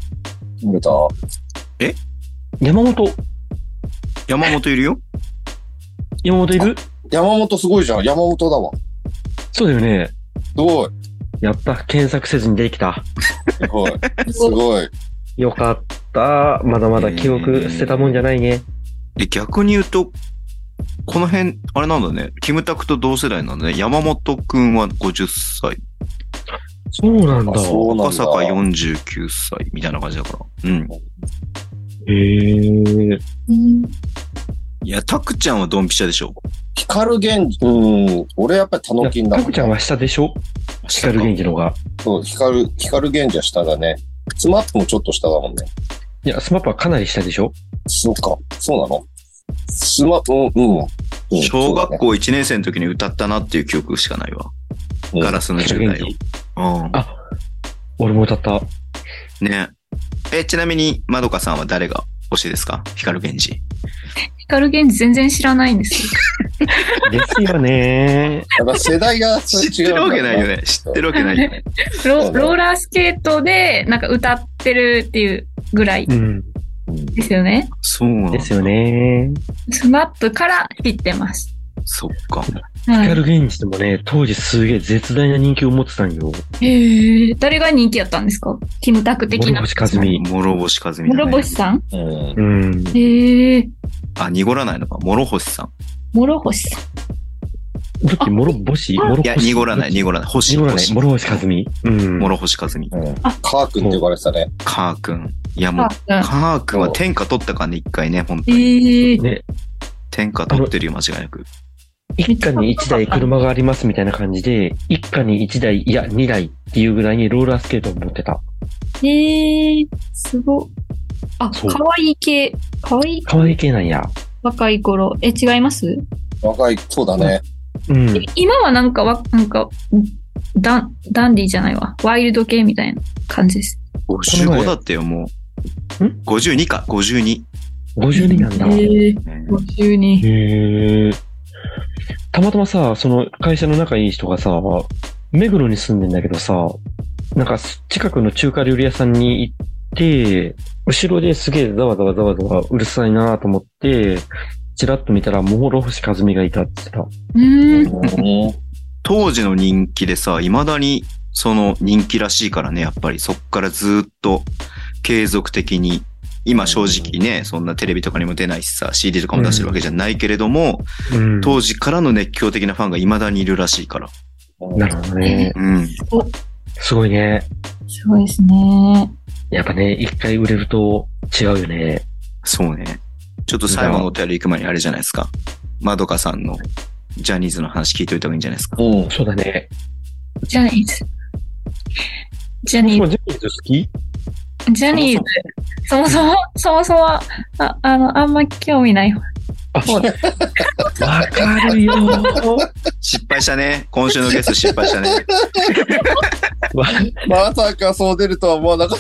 見た？山本。山本いるよ？山本いる？山本すごいじゃん。山本だわ。そうだよね。すごい。やった。検索せずにできた。すごい。すごい。よかった。まだまだ記憶捨てたもんじゃないね。で、逆に言うと、この辺、あれなんだね。キムタクと同世代なんだね。山本くんは50歳。そうなんだ。あそうなんだ赤坂49歳みたいな感じだから。うん。へえ。いや、タクちゃんはドンピシャでしょ。光源氏、うん。俺やっぱりタノキンだタクちゃんは下でしょ光源氏のが。そう、光、光源氏は下だね。スマップもちょっと下だもんね。いや、スマップはかなり下でしょ？そうか。そうなの？スマップ、うん、うん。うん小学校1年生の時に歌ったなっていう記憶しかないわ。うんガラスの10代を。うん。あ俺も歌った。ね。え、ちなみに、まどかさんは誰が推しですか？光源氏。光源氏全然知らないんですよ。ですよね。やっぱ世代がそれ知ってるわけないよね。知ってるわけないよね。ロローラースケートでなんか歌ってるっていうぐらいうん。ですよね。そうなんだですよね。スマップから知ってます。そっか。はい光源氏でもね、当時すげえ絶大な人気を持ってたんよ。へえ、誰が人気やったんですか？キムタク的な。諸星和美。諸星和美だね。諸星さん？うん。うん。へえ、あ、濁らないのか。諸星さん。諸星さん。どっち諸星諸星いや、濁らない、濁らない。星、濁らない。星。諸星和美。うん。諸星和美。うん。カー君って呼ばれてたね。カー君。いや、もう、あカー君は天下取ったからね、一回ね、本当に。ね、天下取ってるよ、間違いなく。一家に一台車がありますみたいな感じで、一家に一台、いや、二台っていうぐらいにローラースケートを持ってた。へえ、すご。あ、そう可愛い系、可愛い可愛い系なんや。若い頃。え、違います？若い、そうだね。うん。今はなんかわ、なんか、ダン、ダンディじゃないわ。ワイルド系みたいな感じです。55だってよ、もう。ん ?52 か、52。52なんだ。へえ、ね52。へえ。たまたまさ、その会社の仲いい人がさ、目黒に住んでんだけどさ、なんか近くの中華料理屋さんに行って、後ろですげえざわざわざわざわうるさいなと思って、チラッと見たら、もろ星和美がいたって言ってた。当時の人気でさ、未だにその人気らしいからね、やっぱりそっからずっと継続的に、今正直ね、そんなテレビとかにも出ないしさ、CD とかも出してるわけじゃないけれども、うん。当時からの熱狂的なファンが未だにいるらしいから。なるほどね。うん。すごいね。すごいですね。やっぱね、一回売れると違うよね。そうね。ちょっと最後のお便り行く前にあれじゃないですか。まどかさんのジャニーズの話聞いといた方がいいんじゃないですか。うん。そうだね。ジャニーズ。ジャニーもジャニーズ好き？ズ。ジャニーズ。そもそも、そもそも、あ、あの、あんま興味ない。あ、わかるよ失敗したね。今週のゲスト失敗したね。わまさかそう出るとは思わなかっ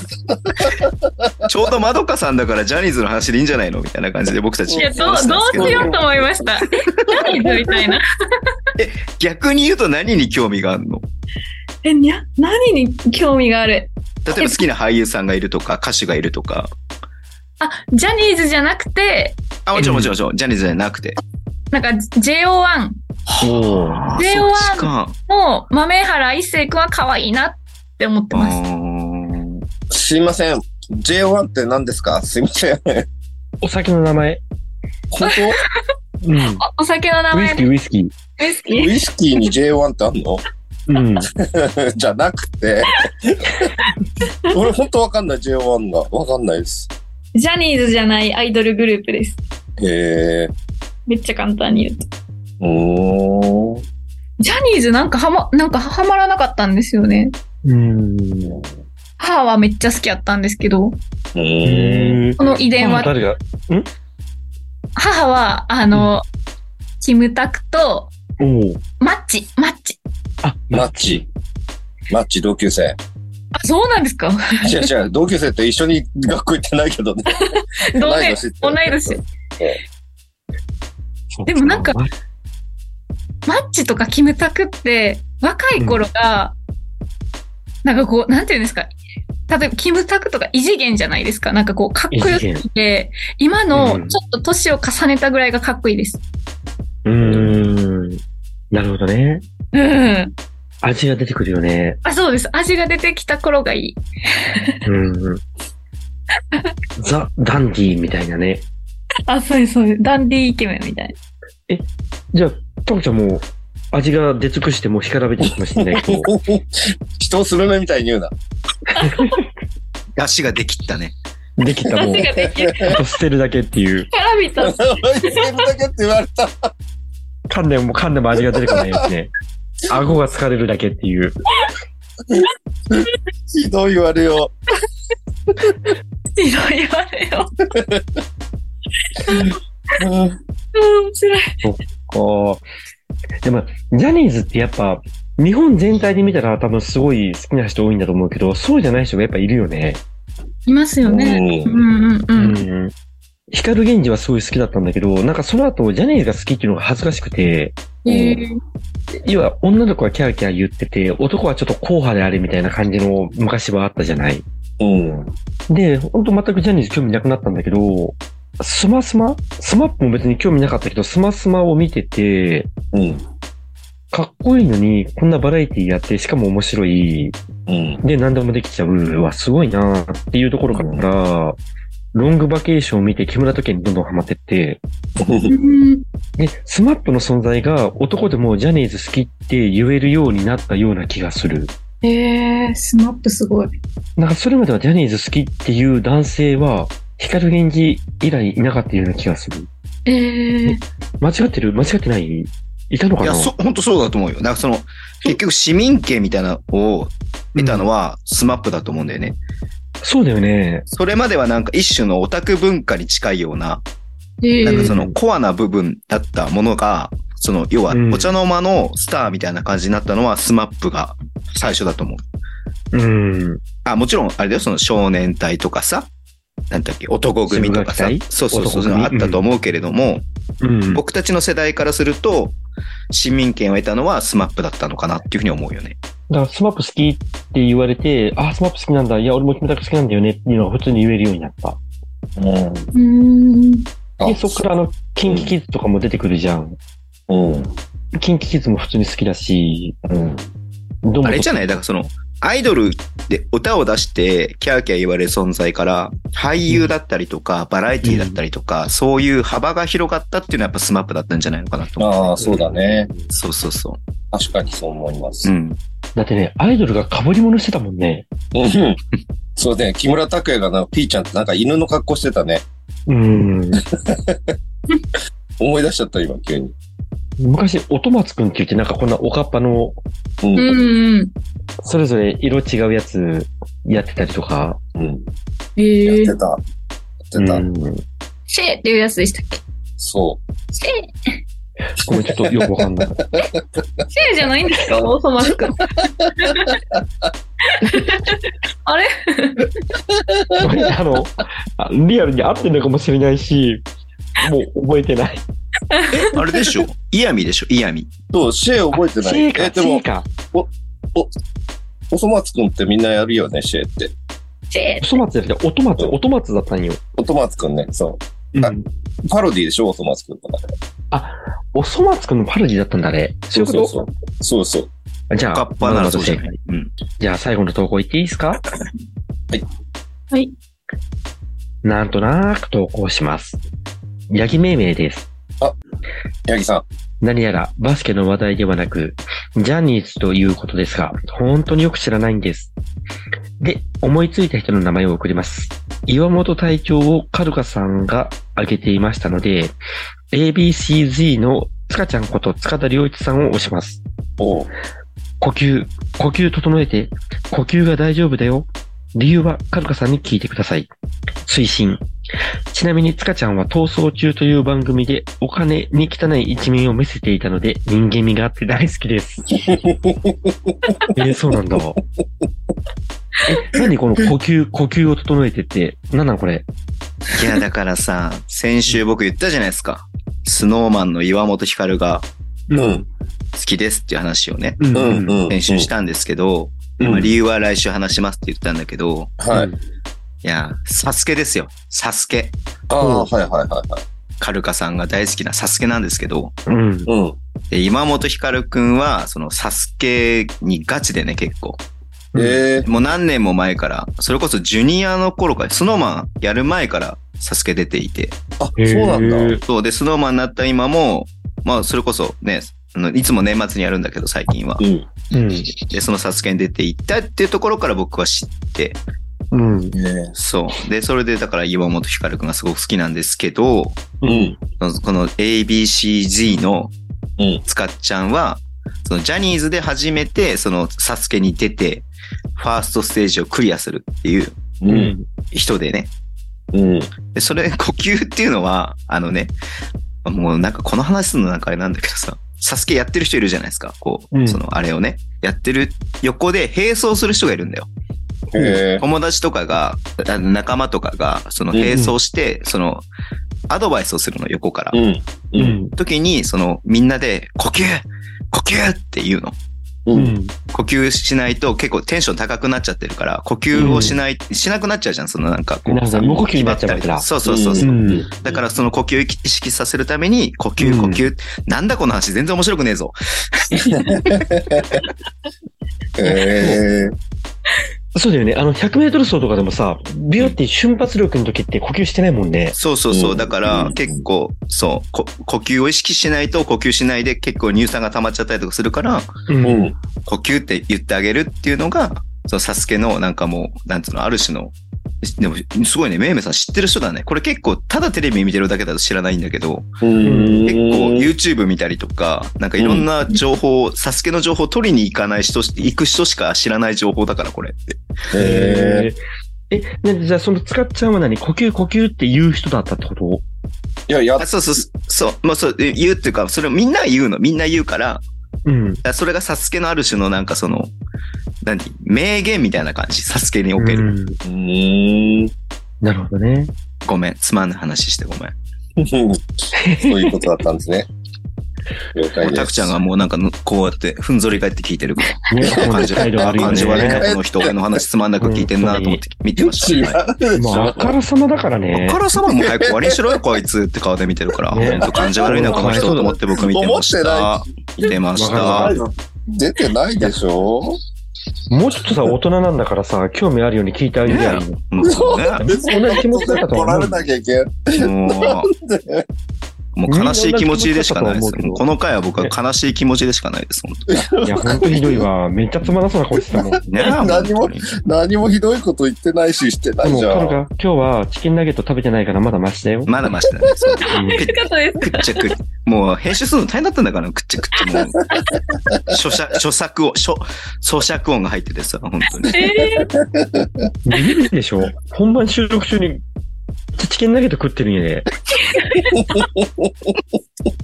た。ちょうどまどかさんだからジャニーズの話でいいんじゃないのみたいな感じで僕たち。いや、どう、どうしようと思いました。ジャニーズみたいな。逆に言うと何に興味があるの？え、にゃ、何に興味がある？例えば好きな俳優さんがいるとか、歌手がいるとか。あ、ジャニーズじゃなくて、あ、もちろんもちろんもちろん、ジャニーズじゃなくて。なんか JO1 おーあ JO1 そっちか。の豆原一成君は可愛いなって思ってあます。ーすいません。J1 って何ですか？すいません。お酒の名前。本うん。お お酒の名ウイスキー、前でウイスキー。ウイスキー？当ウイスキーに J1 ってあんの？うん。じゃなくて。俺本当わかんない J1 が。わかんないです。ジャニーズじゃないアイドルグループです。へえ。めっちゃ簡単に言うと。うーん。ジャニーズなんかはま、なんかはまらなかったんですよね。うん。母はめっちゃ好きやったんですけど、うーん。へこの遺伝は、誰が？母は、あの、キムタクと、おお。マッチ、マッチ。あ、マッチ。マッチ同級生。あ、そうなんですか？違う違う、同級生って一緒に学校行ってないけどね。同年同い年。でもなんかまマッチとかキムタクって、若い頃が、なんかこう、なんていうんですか？例えば、キムタクとか異次元じゃないですか？なんかこう、かっこよすぎて、今うんのちょっと年を重ねたぐらいがかっこいいです。うーん。なるほどね。うん。味が出てくるよね。あ、そうです。味が出てきた頃がいい。うん。ザ・ダンディみたいなね。あ、そうです、そうです。ダンディーイケメンみたいじゃあ、タコちゃんもう味が出尽くしてもう干からびてるかもしれないけど。人をスルメみたいに言うな。足ができったね。できたな。もう味、ができる。あと捨てるだけっていう。からびた。言ってるだけって言われた。噛んでも噛んでも味が出てこないやつね。顎が疲れるだけっていう。ひどい言われよいろいろ言われよ。面白い。こう。でも、ジャニーズってやっぱ、日本全体で見たら多分すごい好きな人多いんだと思うけど、そうじゃない人がやっぱいるよね。いますよね。ううんんうんううん。ん。光源氏はすごい好きだったんだけど、なんかその後ジャニーズが好きっていうのが恥ずかしくて、えー要は女の子はキャーキャー言ってて、男はちょっと硬派であれみたいな感じの昔はあったじゃない。うん。で、ほんと全くジャニーズ興味なくなったんだけど、スマスマ？スマップも別に興味なかったけど、スマスマを見てて、うん。かっこいいのに、こんなバラエティやって、しかも面白い。うん。で、何でもできちゃう。わ、すごいなっていうところから、ロングバケーションを見て木村拓哉にどんどんハマってって、う んで、スマップの存在が男でもジャニーズ好きって言えるようになったような気がする。えー、スマップすごい。なんかそれまではジャニーズ好きっていう男性は、光源氏以来いなかったような気がする。えー、間違ってる？間違ってない？いたのかな？いや、そ、本当そうだと思うよ。なんかその、結局市民権みたいなのを得たのはスマップだと思うんだよね。そうだよね。それまではなんか一種のオタク文化に近いような、えー、なんかそのコアな部分だったものが、その、要はうんお茶の間のスターみたいな感じになったのはスマップが最初だと思う。うん。あ、もちろん、あれだよ、その少年隊とかさ、なんだっけ、男組とかさそうそうそう、あったと思うけれども、うん。僕たちの世代からすると、市民権を得たのはスマップだったのかなっていうふうに思うよね。だからスマップ好きって言われて、あ、スマップ好きなんだ。いや、俺もキムタク好きなんだよねっていうのが普通に言えるようになった。うん。うーん。で、そっからあの、キンキキッズとかも出てくるじゃん。うん。キンキキッズも普通に好きだし、うん。どうもあれじゃない？だからその、アイドルで歌を出してキャーキャー言われる存在から、俳優だったりとか、バラエティだったりとか、そういう幅が広がったっていうのはやっぱスマップだったんじゃないのかなと思う。ああ、そうだね。そうそうそ確かにそう思いますう。う。ん。だってね、アイドルが被り物してたもんね。うん。そうね、木村拓哉がな、ピーちゃんってなんか犬の格好してたね。うん。思い出しちゃった、今、急に。昔、音松くんって言ってなんかこんなおかっぱの、う。うんんうん。それぞれ色違うやつやってたりとか。うん。えー、やってた。やってた。うん。シェーっていうやつでしたっけ？そシェごめん、ちょっとよくわかんない。ー シェーじゃないんですか？オーソマスク。あれあの、あリアルに合ってるのかもしれないし、もう覚えてない。あれでしょ？イヤミでしょ？イヤミ。う。そう、シェー覚えてない。シェーか、え、でもシェー、か。おそ松くんってみんなやるよね、シェーって。シェーおそ松じゃなくて、音松、音松だったんよ。おと松くんね、そう。うんあパロディでしょ、おそ松くんだから。おそ松くんのパロディだったんだね。そうそうそう。そうそう。じゃあ、カッパならそうじい。うん。じゃあ最後の投稿いっていいですか？はい。はい。なんとなく投稿します。ヤギ命名です。ヤギさん。何やらバスケの話題ではなく、ジャニーズということですが、本当によく知らないんです。で、思いついた人の名前を送ります。岩本隊長をカルカさんが挙げていましたので、ABCZ の塚ちゃんこと塚田良一さんを押します。おう呼吸、呼吸整えて、呼吸が大丈夫だよ。理由はカルカさんに聞いてください。推進、ちなみに、つかちゃんは逃走中という番組でお金に汚い一面を見せていたので、人間味があって大好きです。えーそうなんだ。え、何この呼吸、呼吸を整えてって、なんなんこれ？いや、だからさ、先週僕言ったじゃないですか。スノーマンの岩本光がうん。好きですっていう話をね、うんうん。うん。先週したんですけど、うんまあ理由は来週話しますって言ったんだけど、はい。いや、サスケですよ。サスケ。ああ、はいはいはいはい。カルカさんが大好きなサスケなんですけど、うん。うん。で今本光くんは、そのサスケにガチでね、結構。ええもう何年も前から、それこそジュニアの頃から、スノーマンやる前からサスケ出ていて、あ、そうなんだ。そうで、スノーマンになった今も、まあ、それこそね、いつも年末にやるんだけど、最近は。うん。うん。で、そのサスケに出ていったっていうところから僕は知って、うん。えそう。で、それでだから岩本光くんがすごく好きなんですけど、うん。この ABCZ のうん。つかっちゃんは、そのジャニーズで初めてそのサスケに出て、ファーストステージをクリアするっていう。人でね。うん。で、それ、呼吸っていうのは、あのね、もうなんかこの話するのなんかあれなんだけどさ、サスケやってる人いるじゃないですか。こう、うんそのあれをね、やってる横で並走する人がいるんだよ。友達とかが、仲間とかが、その並走して、その、アドバイスをするの、横から。うん。ううん。ん。時に、その、みんなで、呼吸呼吸って言うの。う。うんん。呼吸しないと結構テンション高くなっちゃってるから、呼吸をしない、しなくなっちゃうじゃん、そのなんかこうさ。なんか無呼吸になっちゃうわけだそうそうそうそうう。ん。だからその呼吸を意識させるために、呼吸、うん呼吸。なんだこの話、全然面白くねえぞ。へえ。そうだよね。あの、100メートル走とかでもさ、ビューって瞬発力の時って呼吸してないもんね。そうそうそうう。んだから結構、そう、こ呼吸を意識しないと呼吸しないで結構乳酸が溜まっちゃったりとかするから、う。うんん。呼吸って言ってあげるっていうのが、そのサスケのなんかもう、なんつうの、ある種の、でも、すごいね、めいめいさん知ってる人だね。これ結構、ただテレビ見てるだけだと知らないんだけど、うん。結構 YouTube 見たりとか、なんかいろんな情報、サスケの情報を取りに行かない人し、行く人しか知らない情報だから、これって。へえ。え。え、ね、じゃあその使っちゃうは何？呼吸呼吸って言う人だったってこと？いや、やあそうそう、そう、まあそう、え言うっていうか、それをみんな言うの、みんな言うから、うん。それがサスケのある種のなんかその、何？名言みたいな感じ、サスケにおける。うんうん。なるほどね。ごめん、つまんない話してごめん。そういうことだったんですね。了解です。タクちゃんがもうなんかのこうやってふんぞり返って聞いてるから。ね、感じ悪いよ感じ悪いな、ね。この人。俺の話つまんなく聞いてんなと思って見てました。あ。からさまだからねあ。からさまも早く終わりにしろよ、こいつって顔で見てるから。感じ悪いな、この人と思って僕見てました。見てましわた。出てないでしょもうちょっとさ、大人なんだからさ、興味あるように聞いてあげるやん。うんそうね。同じ気持ちだったと思う 怒られなきゃいけない。もう、もう悲しい気持ちでしかないです。この回は僕は悲しい気持ちでしかないです、本当に。いや、ほんとひどいわ。めっちゃつまらそうな顔してたもん。で ねえ何も何もひどいこと言ってないし、してないも、じゃん。今日はチキンナゲット食べてないからまだマシだよ。まだましてだね。くっちゃくっもう編集するの大変だったんだから、くっちゃくっちゃもう。著作、著作音、書、咀嚼音が入っててさ、本当に。えー、ビビるでしょ本番収録中にチキンナゲット食ってるんやで。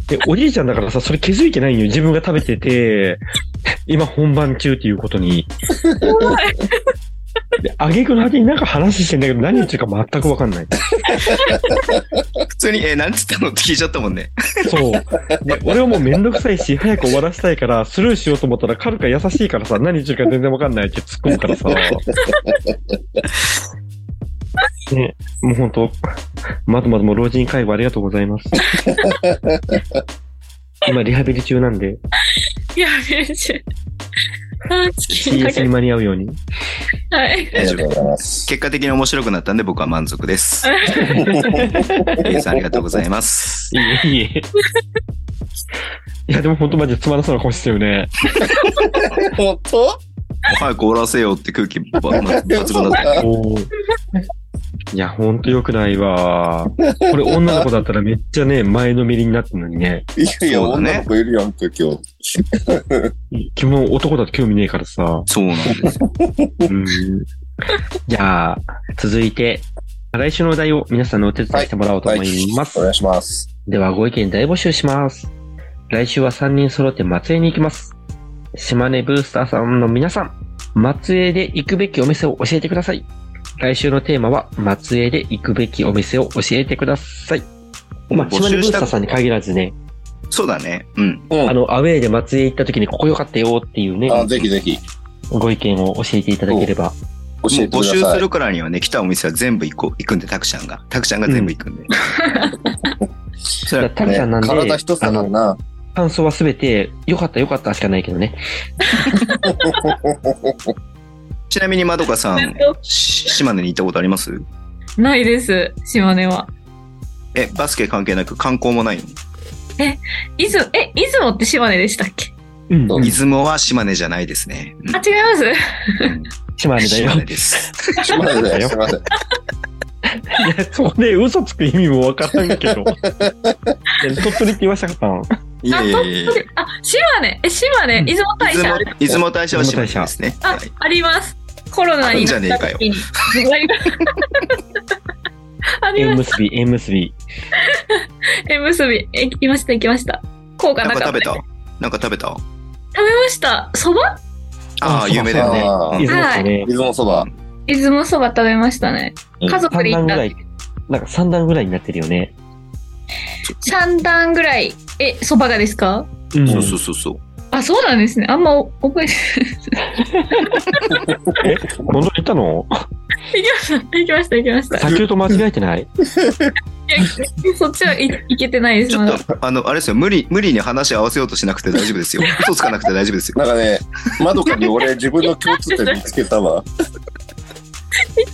で、おじいちゃんだからさ、それ気づいてないんよ。自分が食べてて、今本番中っていうことに。で、あげくの果てになんか話してんだけど、何言ってるか全くわかんない。普通に、えー、なんつったのって聞いちゃったもんね。そう。で、俺はもうめんどくさいし、早く終わらせたいから、スルーしようと思ったら、カルカ優しいからさ、何言ってるか全然わかんないって突っ込むからさ。ね、もうほんと、まずまずもう老人介護ありがとうございます。今、リハビリ中なんで、いや、めっちゃ。あー、チキンだ CS けに。間に合うように。はい。ありがとうございます。結果的に面白くなったんで僕は満足です。えさんありがとうございます。いいえ、いいえ。いや、でも本当マジでつまらそうな顔してるよね。本当？早く終わらせようって空気ば抜群だったよね。おーいや、ほんと良くないわ。これ女の子だったらめっちゃね、前のめりになってるのにね。いやいや、そうだね女の子いるやんか、今日。基本男だと興味ねえからさ。そうなんですよ。うん。じゃあ、続いて、来週のお題を皆さんのお手伝いしてもらおうと思います。お願いします。では、ご意見大募集します。来週は3人揃って松江に行きます。島根ブースターさんの皆さん、松江で行くべきお店を教えてください。来週のテーマは、松江で行くべきお店を教えてください。まあ、島根ブースターさんに限らずね、そうだね。うん。うん。あの、アウェーで松江行った時にここ良かったよっていうね、あ、ぜひぜひ、ご意見を教えていただければ。教えてくもう募集。するからにはね、来たお店は全部行こう、行くんで、タクちゃんが。タクちゃんが全部行くんで。それはタクちゃんなんで、体一つだあの、からな。感想はすべて、良かった良かったしかないけどね。ちなみにまどかさん、し島根に行ったことあります？ないです、島根は。え、バスケ関係なく観光もないの？出雲、え、出雲って島根でしたっけ？うん、出雲は島根じゃないですね。うんあ、違います？島根だよ島。根です。すいませんね。すいません。いや、それ嘘つく意味もわからんけど。鳥取って言わしたかったのいやいやいやあ、島根え、島根うん出雲大出雲社ある、出雲大社は島根ですね。あはい、あります。コロナになった時に。あ り縁まし結び、縁結び。た。え、結び。え、行きました、行きました。効果なんかなかった。食べた？なんか食べた？食べました。そば？ああ、有名だよね。あーうん出雲ですね。出雲そば。出雲そば食べましたね。うん家族3で行ったなんか3段ぐらいになってるよね。3段ぐらい。え、そばがですか？うんそうそうそうそう。あ、そうなんですね。あんま覚えてえ、本当に行ったの？行きました、行きました、行きました。い先ほど間違えてない？や、そっちはいいけてないです、ちょまだ。っと、あの、あれですよ、無理、無理に話合わせようとしなくて大丈夫ですよ。嘘つかなくて大丈夫ですよ。なんかね、まどかに俺自分の共通点見つけたわ。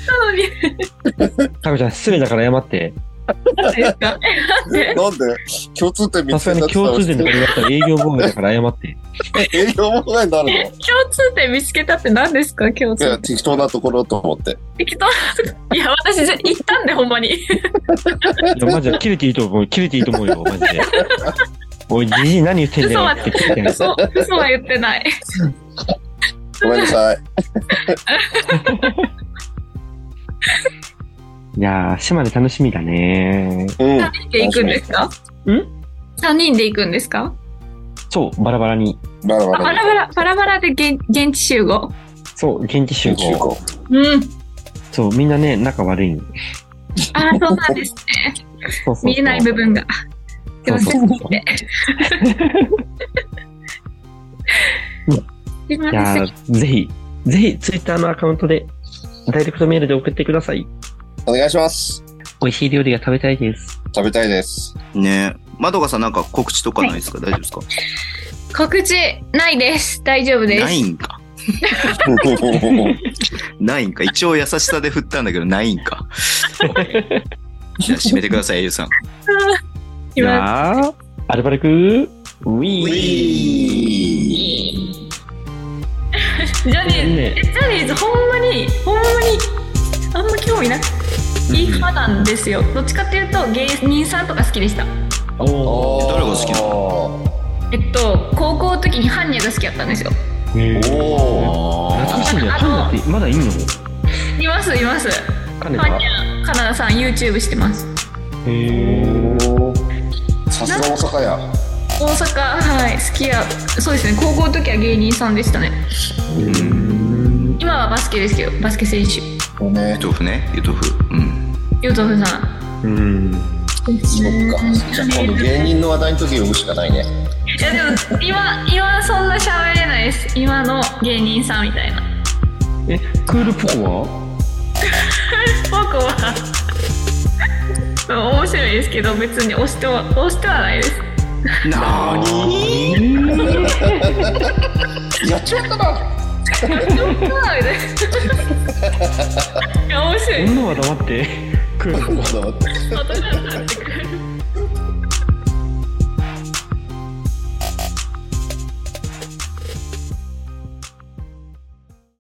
なのに、タコちゃん、失礼だから謝って。なんでなんで共通点見つけたっ共通点とかった言われたら営業妨害だから謝って。ら 営業妨害になるの？い共通点見つけたって何ですか？共通や、点。適当なところと思って。適当？なとこいや、私ぜ行ったんで、ほんまに。いや、マジで切れていいと思う。切れていいと思うよ、マジで。おい、じじい何言ってんだよって切れてない。嘘、嘘は言ってない。ごめんなさい。いやー、島根楽しみだね。うん。3人で行くんですか？ん ?3 人で行くんですか？そう、バラバラに。バラバあバララバラ、バラバラで現現地集合。そう、現地集合。うん。そう、みんなね、仲悪いん。ああ、そうなんですね。そうそうそう見えない部分が。すいません。そうそうそう見てすいまいやせん。ーぜひ、ぜひ、ツイッターのアカウントで、ダイレクトメールで送ってください。お願いします。美味しい料理が食べたいです。食べたいです。ねまどかさんなんか告知とかないですか、大丈夫ですか？告知ないです。大丈夫です。ないんか。ないんか。一応優しさで振ったんだけど、ないんか。じゃあ締めてください、エイユさん。い今やー、アルバルクウィウーィージャニーズ、ジャニーズほんまに、ほんまに、あんま興味なくいい派なんですよ。どっちかっていうと芸人さんとか好きでした。おー誰が好きなの？えっと、高校の時にハンニャが好きだったんですよ。おー。懐かしいね。あパンダってまだいんの？います、います。ハンニャ、カナダさん YouTube してます。へーさすが大阪や。大阪、はい、好きや。そうですね、高校の時は芸人さんでしたね。今はバスケですけど、バスケ選手。ねゆ。とふね、ゆとふ。うん。ゆうとふさん。うん。そっか。じゃあ今度芸人の話題の時呼ぶしかないね。いやでも今今そんな喋れないです今の芸人さんみたいなえ、クールポコは？僕は 面白いですけど別に押しては押してはないですなーにやっちゃったな。女は黙って。クールポコ。ちょっと待って私はだって